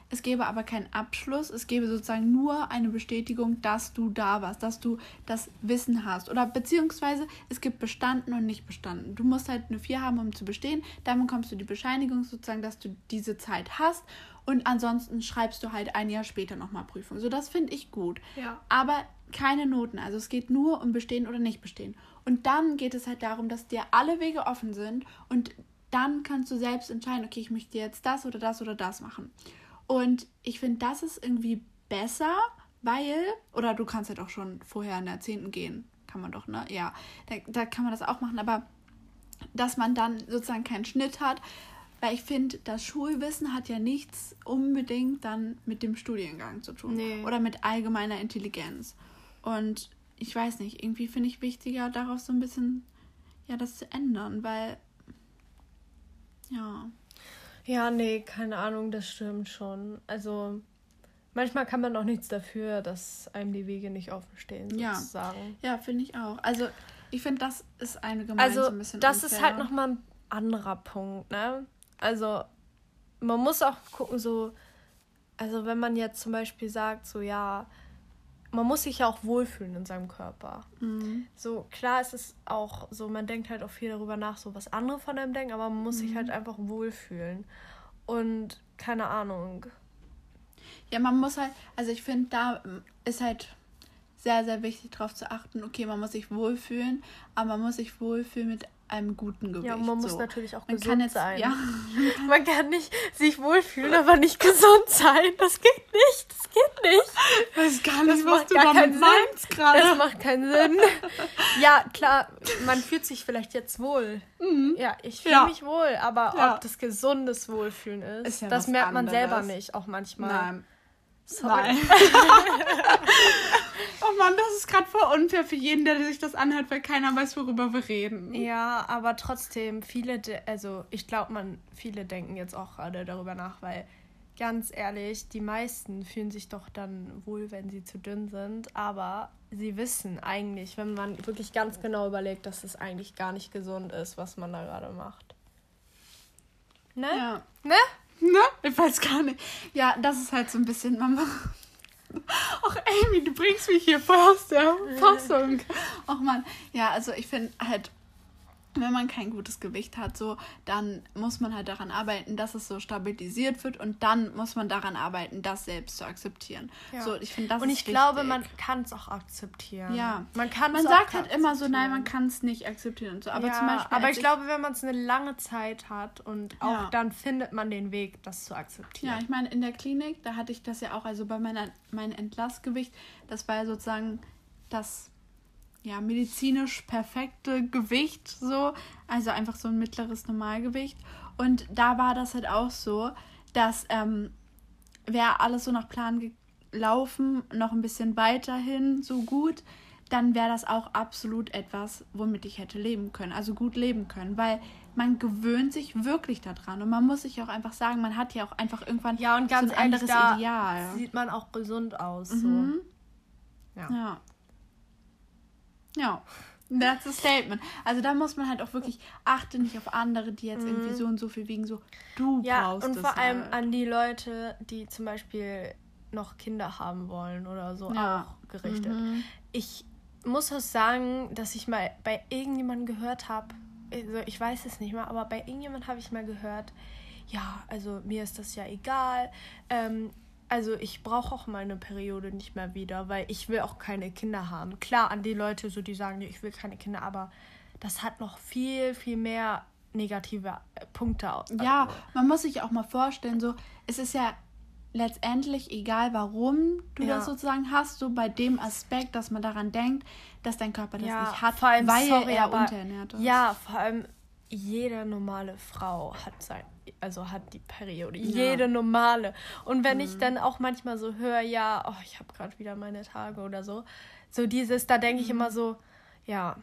Es gäbe aber keinen Abschluss. Es gäbe sozusagen nur eine Bestätigung, dass du da warst, dass du das Wissen hast. Oder beziehungsweise es gibt bestanden und nicht bestanden. Du musst halt eine 4 haben, um zu bestehen. Dann bekommst du die Bescheinigung sozusagen, dass du diese Zeit hast. Und ansonsten schreibst du halt ein Jahr später nochmal Prüfung. So, das finde ich gut. Ja. Aber keine Noten. Also es geht nur um bestehen oder nicht bestehen. Und dann geht es halt darum, dass dir alle Wege offen sind und dann kannst du selbst entscheiden, okay, ich möchte jetzt das oder das oder das machen. Und ich finde, das ist irgendwie besser, weil, oder du kannst halt auch schon vorher in der 10. gehen. Kann man doch, ne? Ja, da, da kann man das auch machen, aber dass man dann sozusagen keinen Schnitt hat, weil ich finde, das Schulwissen hat ja nichts unbedingt dann mit dem Studiengang zu tun nee. oder mit allgemeiner Intelligenz. Und ich weiß nicht, irgendwie finde ich wichtiger, darauf so ein bisschen ja das zu ändern, weil ja. Ja, nee, keine Ahnung, das stimmt schon. Also manchmal kann man auch nichts dafür, dass einem die Wege nicht offen stehen, sozusagen. Ja, ja finde ich auch. Also ich finde, das ist eine Gemeinde also, so ein bisschen das unfair. ist halt nochmal ein anderer Punkt, ne? Also man muss auch gucken, so, also wenn man jetzt zum Beispiel sagt, so ja, man muss sich ja auch wohlfühlen in seinem Körper. Mhm. So, klar ist es auch so, man denkt halt auch viel darüber nach, so was andere von einem denken, aber man muss mhm. sich halt einfach wohlfühlen. Und keine Ahnung. Ja, man muss halt, also ich finde, da ist halt sehr, sehr wichtig darauf zu achten, okay, man muss sich wohlfühlen, aber man muss sich wohlfühlen mit einem guten Gewicht. Ja, man muss so. natürlich auch man gesund jetzt, sein. Ja. [LAUGHS] man kann nicht sich wohlfühlen, aber nicht gesund sein. Das geht nicht. Das geht nicht. Ich weiß gar nicht, das was du damit meinst gerade. Das macht keinen Sinn. ja, klar, man fühlt sich vielleicht jetzt wohl. Mhm. Ja, ich fühle ja. mich wohl, aber ja. ob das gesundes Wohlfühlen ist, ist ja das merkt man selber nicht, auch manchmal. Nein. Sorry. Nein. [LAUGHS] [LAUGHS] oh Mann, das ist gerade voll unfair für jeden, der sich das anhört, weil keiner weiß, worüber wir reden. Ja, aber trotzdem, viele, also ich glaube, man, viele denken jetzt auch gerade darüber nach, weil ganz ehrlich, die meisten fühlen sich doch dann wohl, wenn sie zu dünn sind, aber sie wissen eigentlich, wenn man wirklich ganz genau überlegt, dass es eigentlich gar nicht gesund ist, was man da gerade macht. Ne? Ja. Ne? Ne? Ich weiß gar nicht. Ja, das ist halt so ein bisschen Mama. Ach, Amy, du bringst mich hier voll aus der Fassung. Ach man, ja, also ich finde halt wenn man kein gutes Gewicht hat, so, dann muss man halt daran arbeiten, dass es so stabilisiert wird und dann muss man daran arbeiten, das selbst zu akzeptieren. Ja. So, ich finde das Und ich wichtig. glaube, man kann es auch akzeptieren. Ja. Man kann Man sagt halt immer so, nein, man kann es nicht akzeptieren und so. Aber ja, zum Beispiel. Aber ich, ich glaube, wenn man es eine lange Zeit hat und auch ja. dann findet man den Weg, das zu akzeptieren. Ja, ich meine, in der Klinik, da hatte ich das ja auch, also bei meiner meinem Entlassgewicht, das war ja sozusagen das ja, medizinisch perfekte Gewicht, so. Also einfach so ein mittleres Normalgewicht. Und da war das halt auch so, dass ähm, wäre alles so nach Plan gelaufen, noch ein bisschen weiterhin so gut, dann wäre das auch absolut etwas, womit ich hätte leben können, also gut leben können, weil man gewöhnt sich wirklich daran und man muss sich auch einfach sagen, man hat ja auch einfach irgendwann ja, und ganz so ein anderes ehrlich, Ideal. Sieht man auch gesund aus. Mhm. So. Ja. ja. Ja. That's a statement. Also da muss man halt auch wirklich achte nicht auf andere, die jetzt mhm. irgendwie so und so viel wiegen, so du ja, brauchst und vor allem halt. an die Leute, die zum Beispiel noch Kinder haben wollen oder so ja. auch gerichtet. Mhm. Ich muss auch sagen, dass ich mal bei irgendjemandem gehört habe, also ich weiß es nicht mehr, aber bei irgendjemandem habe ich mal gehört, ja, also mir ist das ja egal. Ähm, also ich brauche auch meine Periode nicht mehr wieder, weil ich will auch keine Kinder haben. Klar, an die Leute, so die sagen, ich will keine Kinder, aber das hat noch viel, viel mehr negative äh, Punkte. Ja, man muss sich auch mal vorstellen, so, es ist ja letztendlich egal, warum du ja. das sozusagen hast, so bei dem Aspekt, dass man daran denkt, dass dein Körper das ja, nicht hat, allem, weil sorry, er unterernährt ist. Ja, vor allem jede normale Frau hat sein, also hat die Periode. Ja. Jede normale. Und wenn mhm. ich dann auch manchmal so höre, ja, oh, ich habe gerade wieder meine Tage oder so, so dieses, da denke ich mhm. immer so, ja,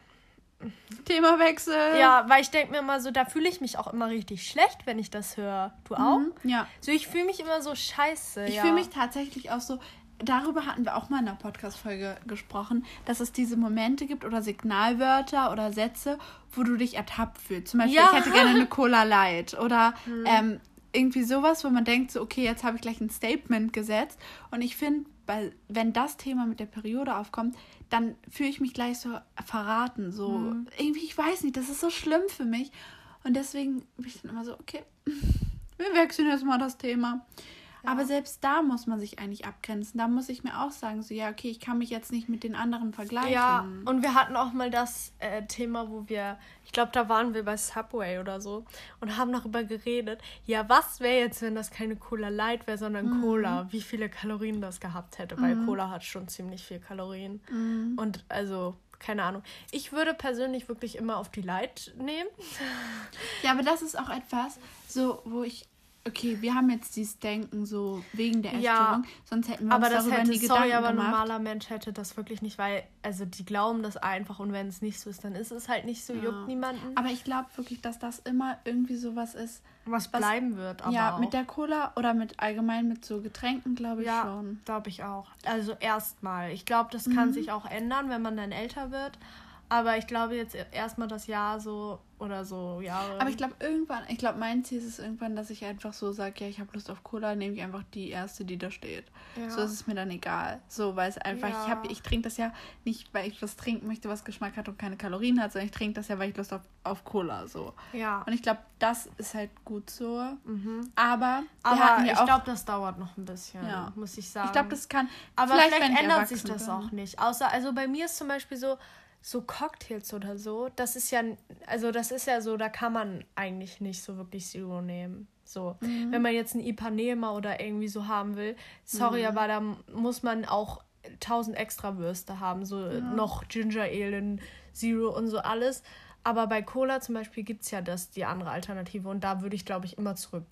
Themawechsel. Ja, weil ich denke mir immer so, da fühle ich mich auch immer richtig schlecht, wenn ich das höre. Du auch? Mhm, ja. So, ich fühle mich immer so scheiße. Ich ja. fühle mich tatsächlich auch so. Darüber hatten wir auch mal in einer Podcast-Folge gesprochen, dass es diese Momente gibt oder Signalwörter oder Sätze, wo du dich ertappt fühlst. Zum Beispiel, ja. ich hätte gerne eine Cola Light oder [LAUGHS] mhm. ähm, irgendwie sowas, wo man denkt, so, okay, jetzt habe ich gleich ein Statement gesetzt. Und ich finde, wenn das Thema mit der Periode aufkommt, dann fühle ich mich gleich so verraten. So, mhm. irgendwie, ich weiß nicht, das ist so schlimm für mich. Und deswegen bin ich dann immer so, okay, [LAUGHS] wir wechseln jetzt mal das Thema. Aber selbst da muss man sich eigentlich abgrenzen. Da muss ich mir auch sagen, so ja, okay, ich kann mich jetzt nicht mit den anderen vergleichen. Ja, und wir hatten auch mal das äh, Thema, wo wir, ich glaube, da waren wir bei Subway oder so und haben darüber geredet. Ja, was wäre jetzt, wenn das keine Cola Light wäre, sondern mhm. Cola? Wie viele Kalorien das gehabt hätte? Weil mhm. Cola hat schon ziemlich viel Kalorien. Mhm. Und also keine Ahnung. Ich würde persönlich wirklich immer auf die Light nehmen. Ja, aber das ist auch etwas, so, wo ich okay, wir haben jetzt dieses Denken so wegen der Essstörung, ja, sonst hätten wir aber uns das darüber hätte, nie Gedanken sorry, aber ein normaler Mensch hätte das wirklich nicht, weil, also die glauben das einfach und wenn es nicht so ist, dann ist es halt nicht so, ja. juckt niemanden. Aber ich glaube wirklich, dass das immer irgendwie sowas ist. Was, was bleiben wird, Ja, auch. mit der Cola oder mit allgemein mit so Getränken, glaube ich ja, schon. glaube ich auch. Also erstmal. Ich glaube, das kann mhm. sich auch ändern, wenn man dann älter wird. Aber ich glaube jetzt erstmal das Jahr so oder so Jahre. Aber ich glaube irgendwann, ich glaube mein Ziel ist es irgendwann, dass ich einfach so sage, ja, ich habe Lust auf Cola, nehme ich einfach die erste, die da steht. Ja. So ist es mir dann egal. So, weil es einfach, ja. ich habe, ich trinke das ja nicht, weil ich was trinken möchte, was Geschmack hat und keine Kalorien hat, sondern ich trinke das ja, weil ich Lust auf, auf Cola so. Ja. Und ich glaube, das ist halt gut so. Mhm. Aber, Aber ja ich glaube, das dauert noch ein bisschen, ja. muss ich sagen. Ich glaube, das kann. Aber vielleicht, vielleicht ändert sich das bin. auch nicht. Außer, also bei mir ist zum Beispiel so, so Cocktails oder so, das ist ja, also das ist ja so, da kann man eigentlich nicht so wirklich Zero nehmen. So, mhm. wenn man jetzt ein Ipanema oder irgendwie so haben will, sorry, mhm. aber da muss man auch tausend extra Würste haben, so ja. noch Ginger Ale, Zero und so alles. Aber bei Cola zum Beispiel gibt es ja das, die andere Alternative und da würde ich, glaube ich, immer zurück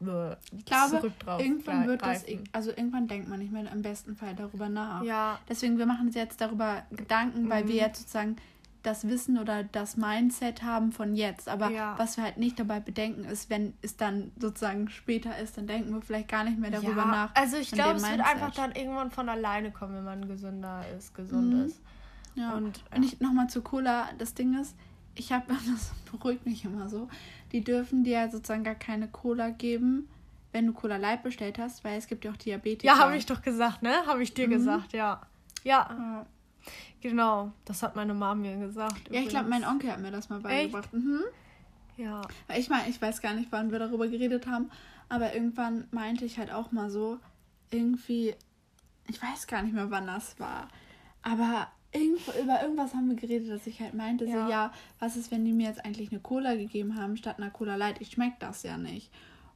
ich glaube, irgendwann wird das, also irgendwann denkt man nicht mehr im besten Fall darüber nach. Ja. Deswegen, wir machen uns jetzt darüber Gedanken, weil mhm. wir jetzt sozusagen das Wissen oder das Mindset haben von jetzt. Aber ja. was wir halt nicht dabei bedenken, ist, wenn es dann sozusagen später ist, dann denken wir vielleicht gar nicht mehr darüber ja. nach. Also ich glaube, es wird einfach dann irgendwann von alleine kommen, wenn man gesünder ist, gesund mhm. ist. Ja. Und, ja. Und ich nochmal zu Cola, das Ding ist, ich habe, [LAUGHS] das beruhigt mich immer so, die dürfen dir sozusagen gar keine Cola geben, wenn du Cola Light bestellt hast, weil es gibt ja auch Diabetes. Ja, habe ich doch gesagt, ne? Habe ich dir mhm. gesagt, ja. ja. ja. Genau, das hat meine Mama mir gesagt. Ja, ich glaube, mein Onkel hat mir das mal beigebracht. Mhm. Ja. Weil ich meine, ich weiß gar nicht, wann wir darüber geredet haben, aber irgendwann meinte ich halt auch mal so, irgendwie, ich weiß gar nicht mehr, wann das war, aber irgendwo, über irgendwas haben wir geredet, dass ich halt meinte, ja. so, ja, was ist, wenn die mir jetzt eigentlich eine Cola gegeben haben statt einer Cola Light? Ich schmecke das ja nicht.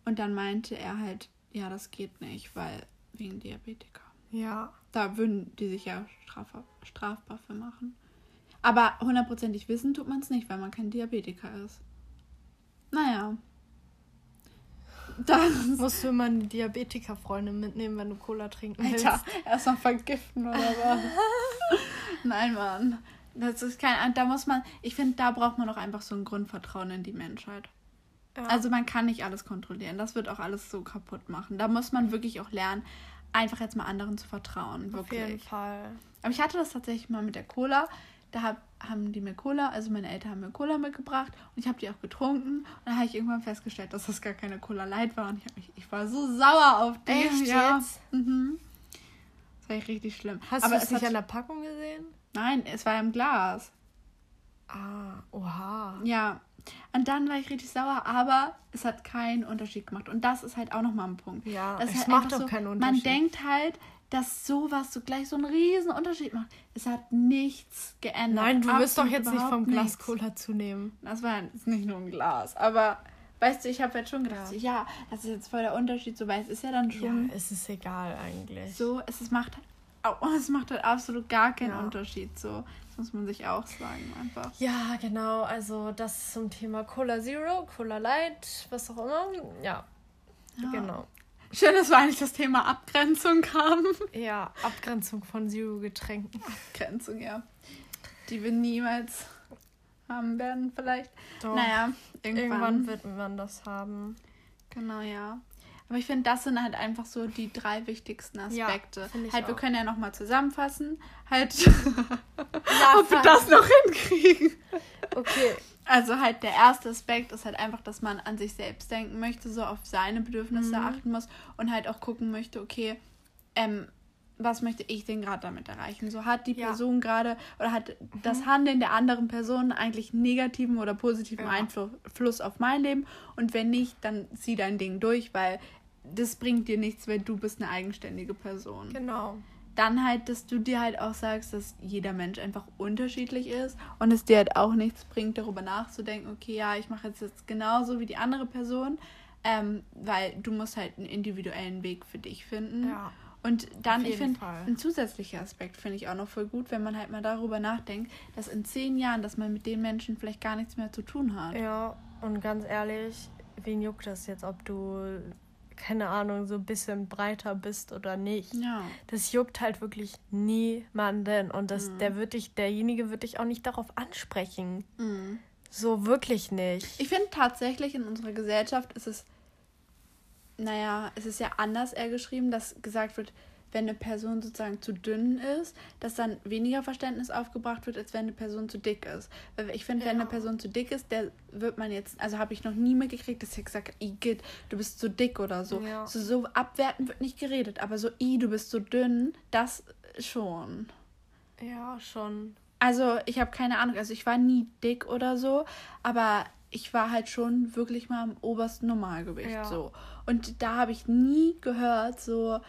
Und dann meinte er halt, ja, das geht nicht, weil wegen Diabetiker. Ja. Da würden die sich ja strafbar, strafbar für machen. Aber hundertprozentig wissen tut man es nicht, weil man kein Diabetiker ist. Naja. Dann [LAUGHS] musst du immer eine Diabetiker-Freundin mitnehmen, wenn du Cola trinken willst. Alter, erstmal vergiften oder was? [LAUGHS] Nein, Mann. Das ist kein. Da muss man. Ich finde, da braucht man auch einfach so ein Grundvertrauen in die Menschheit. Ja. Also man kann nicht alles kontrollieren. Das wird auch alles so kaputt machen. Da muss man wirklich auch lernen, einfach jetzt mal anderen zu vertrauen. Wirklich. Auf jeden Fall. Aber ich hatte das tatsächlich mal mit der Cola. Da hab, haben die mir Cola, also meine Eltern haben mir Cola mitgebracht und ich habe die auch getrunken. Und dann habe ich irgendwann festgestellt, dass das gar keine Cola Light war. Und ich, mich, ich war so sauer auf die. Echt ja. jetzt? Mhm. Das war richtig schlimm. Hast Aber du es nicht hat, an der Packung gesehen? Nein, es war im Glas. Ah, oha. Ja, und dann war ich richtig sauer, aber es hat keinen Unterschied gemacht. Und das ist halt auch nochmal ein Punkt. Ja, das es halt macht doch so, keinen Unterschied. Man denkt halt, dass sowas so gleich so einen riesen Unterschied macht. Es hat nichts geändert. Nein, du wirst doch jetzt nicht vom Glas. Cola zunehmen. Das war nicht nur ein Glas, aber weißt du, ich habe jetzt schon gedacht, ja. ja. das ist jetzt voll der Unterschied, so weil es ist ja dann schon. Ja, es ist egal eigentlich. So, es, es macht oh, [LAUGHS] es macht halt absolut gar keinen ja. Unterschied. So, das muss man sich auch sagen einfach. Ja, genau. Also das zum Thema Cola Zero, Cola Light, was auch immer. Ja, ja. genau. Schön, dass wir eigentlich das Thema Abgrenzung haben. Ja, Abgrenzung von Zero-Getränken. Abgrenzung, ja. Die wir niemals haben werden, vielleicht. Doch. Naja, irgendwann. irgendwann wird man das haben. Genau, ja. Aber ich finde, das sind halt einfach so die drei wichtigsten Aspekte. Ja, halt, auch. wir können ja nochmal zusammenfassen. Halt, ja, [LAUGHS] ob wir das noch hinkriegen. Okay. Also halt der erste Aspekt ist halt einfach, dass man an sich selbst denken möchte, so auf seine Bedürfnisse mhm. achten muss und halt auch gucken möchte, okay, ähm, was möchte ich denn gerade damit erreichen? So hat die Person ja. gerade oder hat mhm. das Handeln der anderen Person eigentlich negativen oder positiven ja. Einfluss auf mein Leben? Und wenn nicht, dann zieh dein Ding durch, weil das bringt dir nichts, weil du bist eine eigenständige Person. Genau. Dann halt, dass du dir halt auch sagst, dass jeder Mensch einfach unterschiedlich ist und es dir halt auch nichts bringt, darüber nachzudenken, okay, ja, ich mache jetzt, jetzt genauso wie die andere Person, ähm, weil du musst halt einen individuellen Weg für dich finden. Ja. Und dann, ich finde, ein zusätzlicher Aspekt finde ich auch noch voll gut, wenn man halt mal darüber nachdenkt, dass in zehn Jahren, dass man mit den Menschen vielleicht gar nichts mehr zu tun hat. Ja, und ganz ehrlich, wen juckt das jetzt, ob du, keine Ahnung, so ein bisschen breiter bist oder nicht? Ja. Das juckt halt wirklich niemanden. Und das, mhm. der wird dich, derjenige wird dich auch nicht darauf ansprechen. Mhm. So wirklich nicht. Ich finde tatsächlich in unserer Gesellschaft ist es naja, es ist ja anders eher geschrieben, dass gesagt wird, wenn eine Person sozusagen zu dünn ist, dass dann weniger Verständnis aufgebracht wird, als wenn eine Person zu dick ist. Weil ich finde, ja. wenn eine Person zu dick ist, der wird man jetzt, also habe ich noch nie mitgekriegt, dass sie gesagt Igitt, du bist zu dick oder so. Ja. so. So abwertend wird nicht geredet, aber so, i, du bist so dünn, das schon. Ja, schon. Also ich habe keine Ahnung, also ich war nie dick oder so, aber ich war halt schon wirklich mal im obersten Normalgewicht ja. so. Und da habe ich nie gehört, so,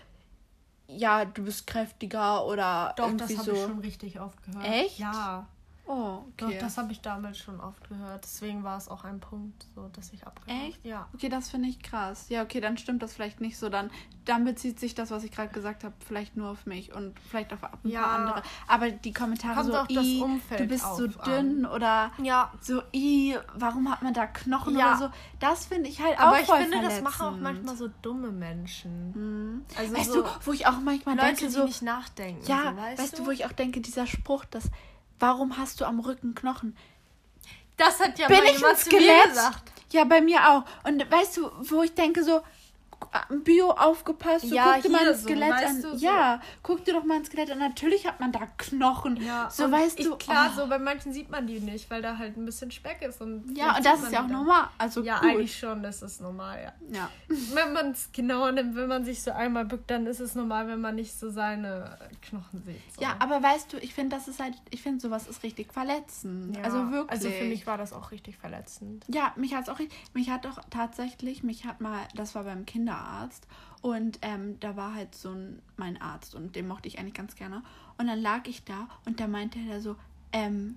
ja, du bist kräftiger oder Doch, irgendwie das habe ich schon richtig oft gehört. Echt? Ja. Oh, okay. Doch, das habe ich damals schon oft gehört. Deswegen war es auch ein Punkt, so dass ich abgehört Echt? Ja. Okay, das finde ich krass. Ja, okay, dann stimmt das vielleicht nicht so. Dann, dann bezieht sich das, was ich gerade gesagt habe, vielleicht nur auf mich und vielleicht auf ein ja. paar andere. Aber die Kommentare Kommt so, auch das Umfeld du bist so dünn an. oder ja. so, i, warum hat man da Knochen ja. oder so. Das finde ich halt Aber auch voll Aber ich finde, verletzend. das machen auch manchmal so dumme Menschen. Mhm. Also weißt so du, wo ich auch manchmal Leute, denke, so, die nicht nachdenken. Ja, so, weißt, weißt du, wo ich auch denke, dieser Spruch, dass warum hast du am Rücken Knochen? Das hat ja Bin mal ich ein Skelett? gesagt. Ja, bei mir auch. Und weißt du, wo ich denke so, Bio aufgepasst, so, ja, guck dir mal ein Skelett so, an. Du, so. Ja, guck dir doch mal ein Skelett an. Natürlich hat man da Knochen. Ja, so weißt ich, du. Klar, oh. so bei manchen sieht man die nicht, weil da halt ein bisschen Speck ist. Und ja, und das ist ja auch normal. Also ja, gut. eigentlich schon, das ist normal, ja. ja. [LAUGHS] Wenn man es genau nimmt, wenn man sich so einmal bückt, dann ist es normal, wenn man nicht so seine Knochen sieht. So. Ja, aber weißt du, ich finde, das ist halt, ich finde, sowas ist richtig verletzend. Ja, also wirklich. Also für mich war das auch richtig verletzend. Ja, mich hat es auch richtig, mich hat doch tatsächlich, mich hat mal, das war beim Kinderarzt, Arzt und ähm, da war halt so ein, mein Arzt und den mochte ich eigentlich ganz gerne. Und dann lag ich da und da meinte er so, ähm,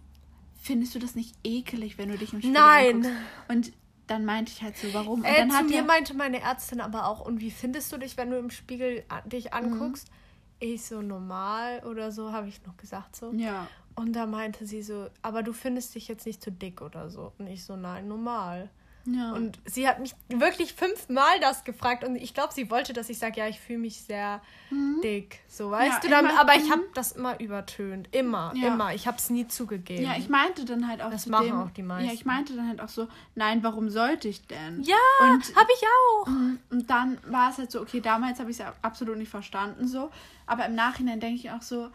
findest du das nicht ekelig, wenn du dich im Spiegel Nein. Anguckst? Und dann meinte ich halt so, warum? Und äh, dann zu mir meinte meine Ärztin aber auch, und wie findest du dich, wenn du im Spiegel dich anguckst? Mhm. Ich so normal oder so, habe ich noch gesagt so. Ja. Und da meinte sie so, aber du findest dich jetzt nicht zu dick oder so. Und ich so, nein, normal. Ja. Und sie hat mich wirklich fünfmal das gefragt und ich glaube, sie wollte, dass ich sage, ja, ich fühle mich sehr mhm. dick. So, weißt ja, du, dann, aber ich habe das immer übertönt. Immer, ja. immer. Ich habe es nie zugegeben. Ja, ich meinte dann halt auch Das machen dem, auch die meisten. Ja, ich meinte dann halt auch so, nein, warum sollte ich denn? Ja, habe ich auch. Mhm. Und dann war es halt so, okay, damals habe ich es absolut nicht verstanden so, aber im Nachhinein denke ich auch so,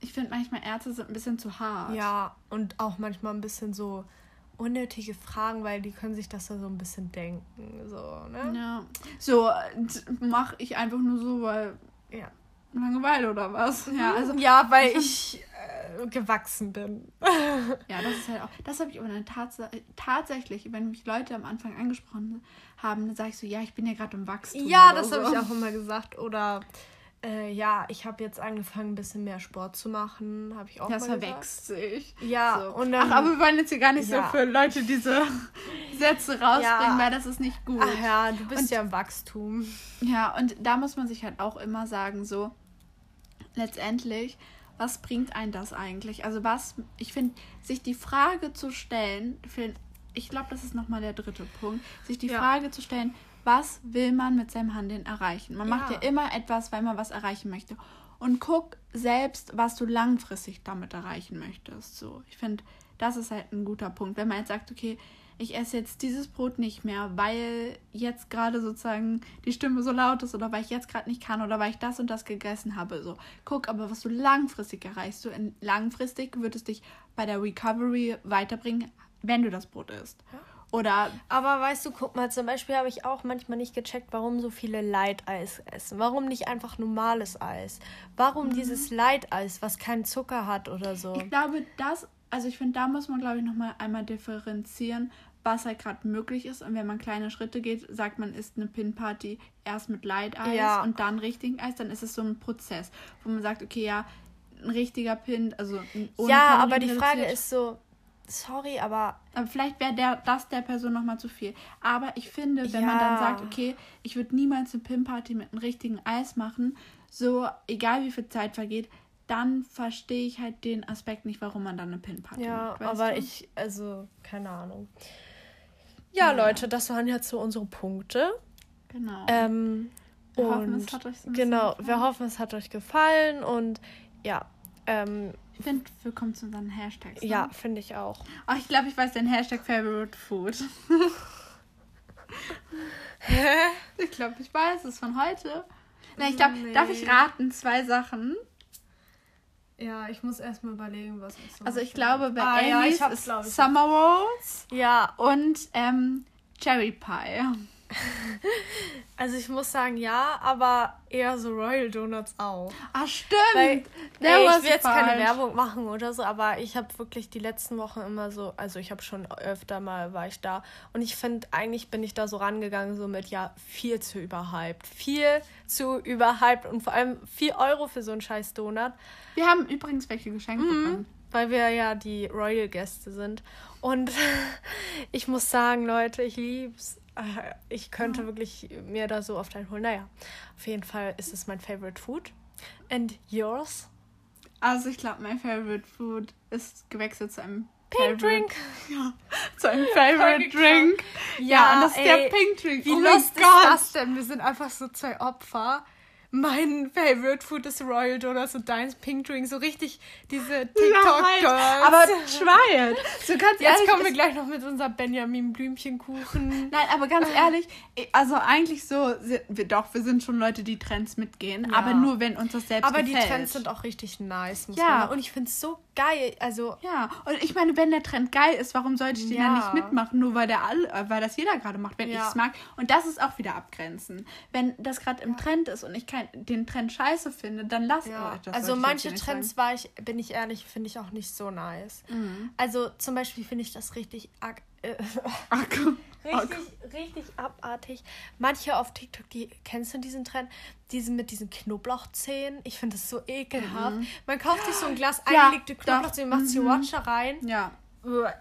ich finde manchmal Ärzte sind ein bisschen zu hart. Ja, und auch manchmal ein bisschen so unnötige Fragen, weil die können sich das so ein bisschen denken. So, ne? Ja. So, mache ich einfach nur so, weil. Ja. Langeweile oder was? Ja, also, ja weil ich äh, gewachsen bin. [LAUGHS] ja, das ist halt auch. Das habe ich aber dann tats tatsächlich, wenn mich Leute am Anfang angesprochen haben, dann sage ich so, ja, ich bin ja gerade im Wachstum. Ja, das so. habe ich auch immer gesagt. Oder äh, ja, ich habe jetzt angefangen, ein bisschen mehr Sport zu machen. Habe ich auch Das verwächst sich. Ja, so. und dann, Ach, aber wir wollen jetzt hier gar nicht ja. so für Leute diese [LAUGHS] Sätze rausbringen, ja. weil das ist nicht gut. Ach ja, du bist und, ja im Wachstum. Ja, und da muss man sich halt auch immer sagen, so, letztendlich, was bringt einen das eigentlich? Also, was, ich finde, sich die Frage zu stellen, ich glaube, das ist nochmal der dritte Punkt, sich die ja. Frage zu stellen, was will man mit seinem Handeln erreichen. Man ja. macht ja immer etwas, weil man was erreichen möchte. Und guck selbst, was du langfristig damit erreichen möchtest. So, ich finde, das ist halt ein guter Punkt. Wenn man jetzt sagt, okay, ich esse jetzt dieses Brot nicht mehr, weil jetzt gerade sozusagen die Stimme so laut ist oder weil ich jetzt gerade nicht kann oder weil ich das und das gegessen habe. So, guck aber, was du langfristig erreichst. Du langfristig wird es dich bei der Recovery weiterbringen, wenn du das Brot isst. Ja. Oder. Aber weißt du, guck mal, zum Beispiel habe ich auch manchmal nicht gecheckt, warum so viele Light-Eis essen. Warum nicht einfach normales Eis? Warum mhm. dieses Light-Eis, was keinen Zucker hat oder so? Ich glaube, das, also ich finde, da muss man, glaube ich, nochmal einmal differenzieren, was halt gerade möglich ist. Und wenn man kleine Schritte geht, sagt man, isst eine Pin-Party erst mit Light-Eis ja. und dann richtigen Eis, dann ist es so ein Prozess, wo man sagt, okay, ja, ein richtiger Pin, also ohne Ja, aber die Frage ist so, sorry, aber. Aber vielleicht wäre der, das der Person nochmal zu viel. Aber ich finde, wenn ja. man dann sagt, okay, ich würde niemals eine Pim-Party mit einem richtigen Eis machen, so egal wie viel Zeit vergeht, dann verstehe ich halt den Aspekt nicht, warum man dann eine Pin-Party ja, macht. Ja, aber du? ich, also, keine Ahnung. Ja, ja, Leute, das waren jetzt so unsere Punkte. Genau. Ähm, wir und hoffen, es hat euch so Genau, gefallen. wir hoffen, es hat euch gefallen und ja, ähm, finde, wir kommen zu unseren Hashtags. Ne? Ja, finde ich auch. Oh, ich glaube, ich weiß dein Hashtag Favorite Food. [LAUGHS] Hä? ich glaube, ich weiß es von heute. Na, ich glaube, nee. darf ich raten? Zwei Sachen. Ja, ich muss erstmal überlegen, was ich so Also ich glaube, bei ah, ja, ich ist Summer Rolls. Ja. Und ähm, Cherry Pie. [LAUGHS] Also ich muss sagen, ja, aber eher so Royal Donuts auch. Ah, stimmt. Weil, ey, ich will jetzt falsch. keine Werbung machen oder so, aber ich habe wirklich die letzten Wochen immer so, also ich habe schon öfter mal war ich da und ich finde, eigentlich bin ich da so rangegangen, so mit, ja, viel zu überhyped. Viel zu überhyped und vor allem 4 Euro für so einen scheiß Donut. Wir haben übrigens welche geschenkt mhm, bekommen. Weil wir ja die Royal-Gäste sind. Und [LAUGHS] ich muss sagen, Leute, ich lieb's ich könnte wirklich mir da so oft einholen. Naja, auf jeden Fall ist es mein Favorite Food. And yours? Also ich glaube, mein Favorite Food ist gewechselt zu einem Pink Favorite, Drink. [LAUGHS] Ja, zu einem Favorite Drink. Ja, ja, und das ist ey, der Pink Drink. Wie oh lustig ist das denn? Wir sind einfach so zwei Opfer mein Favorite Food ist Royal Donuts und deins Pink Drink. So richtig diese TikTok-Girls. Ja, aber Schwein. So ganz Jetzt kommen wir gleich noch mit unserem Benjamin Blümchenkuchen. Nein, aber ganz ehrlich, also eigentlich so, wir, doch, wir sind schon Leute, die Trends mitgehen. Ja. Aber nur, wenn uns das selbst aber gefällt. Aber die Trends sind auch richtig nice. Muss ja. Man. Und ich finde es so geil. Also ja, und ich meine, wenn der Trend geil ist, warum sollte ich den ja, nicht mitmachen? Nur weil, der all, weil das jeder gerade macht, wenn ja. ich es mag. Und das ist auch wieder abgrenzen. Wenn das gerade im Trend ist und ich kein kein, den Trend scheiße finde, dann lass ja. das. Also manche Trends war ich, bin ich ehrlich, finde ich auch nicht so nice. Mhm. Also zum Beispiel finde ich das richtig arg, äh, [LAUGHS] richtig, richtig abartig. Manche auf TikTok, die kennst du diesen Trend, diese mit diesen Knoblauchzehen. Ich finde das so ekelhaft. Mhm. Man kauft sich so ein Glas ja, eingelegte Knoblauchzehen, macht sie mhm. Watcher rein. Ja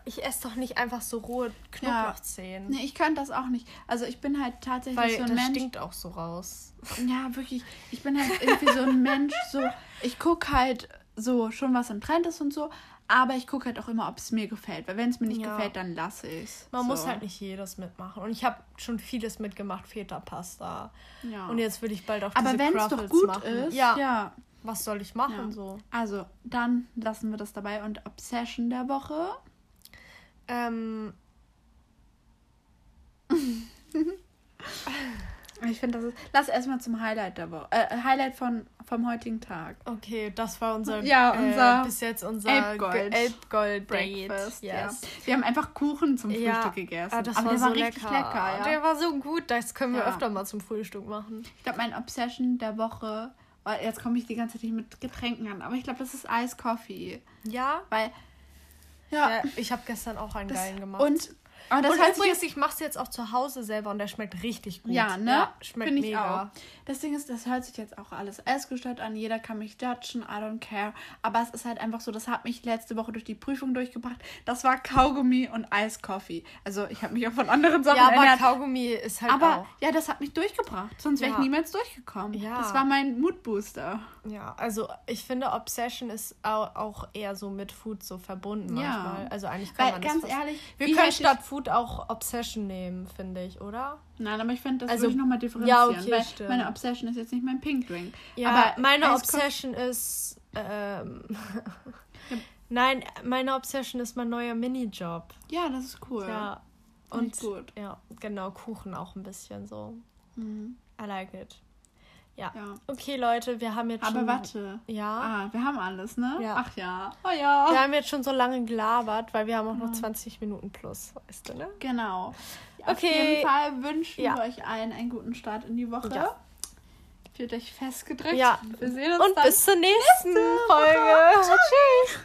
ich esse doch nicht einfach so rohe Knoblauchzehen. Ja. Nee, ich könnte das auch nicht. Also ich bin halt tatsächlich Weil so ein das Mensch. stinkt auch so raus. Ja, wirklich. Ich bin halt irgendwie so ein Mensch, so ich gucke halt so schon was im Trend ist und so. Aber ich gucke halt auch immer, ob es mir gefällt. Weil wenn es mir nicht ja. gefällt, dann lasse ich es. Man so. muss halt nicht jedes mitmachen. Und ich habe schon vieles mitgemacht, Feta-Pasta. Ja. Und jetzt will ich bald auch Aber wenn es doch gut machen. ist, ja. ja. Was soll ich machen so? Also, dann lassen wir das dabei. Und Obsession der Woche? Ähm. [LAUGHS] Ich finde, das ist. Lass erstmal zum Highlight der Woche. Äh, Highlight von, vom heutigen Tag. Okay, das war unser. Ja, unser. Äh, bis jetzt unser Elbgold, Elbgold Breakfast. Yes. Ja. Wir haben einfach Kuchen zum Frühstück ja, gegessen. Ah, das Aber war der so war richtig lecker. lecker ja. Der war so gut. Das können wir ja. öfter mal zum Frühstück machen. Ich glaube, mein Obsession der Woche. Weil jetzt komme ich die ganze Zeit mit Getränken an. Aber ich glaube, das ist Ice Coffee. Ja. Weil. Ja. ich habe gestern auch einen das, geilen gemacht. Und aber das und heißt übrigens, ich mache es jetzt auch zu Hause selber und der schmeckt richtig gut. Ja, ne? Ja, schmeckt Find mega. auch. Das Ding ist, das hört sich jetzt auch alles essgestört an. Jeder kann mich judgen, I don't care. Aber es ist halt einfach so, das hat mich letzte Woche durch die Prüfung durchgebracht. Das war Kaugummi und Eiskoffee. Also ich habe mich auch von anderen Sachen Ja, aber erinnert. Kaugummi ist halt aber, auch. Ja, das hat mich durchgebracht. Sonst wäre ja. ich niemals durchgekommen. Ja. Das war mein Moodbooster. Ja, also ich finde, Obsession ist auch eher so mit Food so verbunden ja. manchmal. Also eigentlich kann Weil, man das ganz ehrlich, wir können statt Food auch Obsession nehmen, finde ich, oder? Nein, aber ich finde, das also, würde ich nochmal differenzieren. Ja, okay, weil stimmt. meine Obsession ist jetzt nicht mein Pink Drink. Ja, aber meine Obsession ist. Ähm. [LAUGHS] Nein, meine Obsession ist mein neuer Minijob. Ja, das ist cool. Ja. Und gut. ja, genau, Kuchen auch ein bisschen so. Mhm. I like it. Ja. ja. Okay, Leute, wir haben jetzt Aber schon. Aber warte. Ja. Ah, wir haben alles, ne? Ja. Ach ja. Oh ja. Wir haben jetzt schon so lange gelabert, weil wir haben auch noch 20 Minuten plus, weißt du, ne? Genau. Okay. Auf jeden Fall wünschen wir euch allen einen guten Start in die Woche. Ja. Fühlt euch festgedrückt. Ja. Wir sehen uns Und bis zur nächsten Folge. Folge. Tschüss.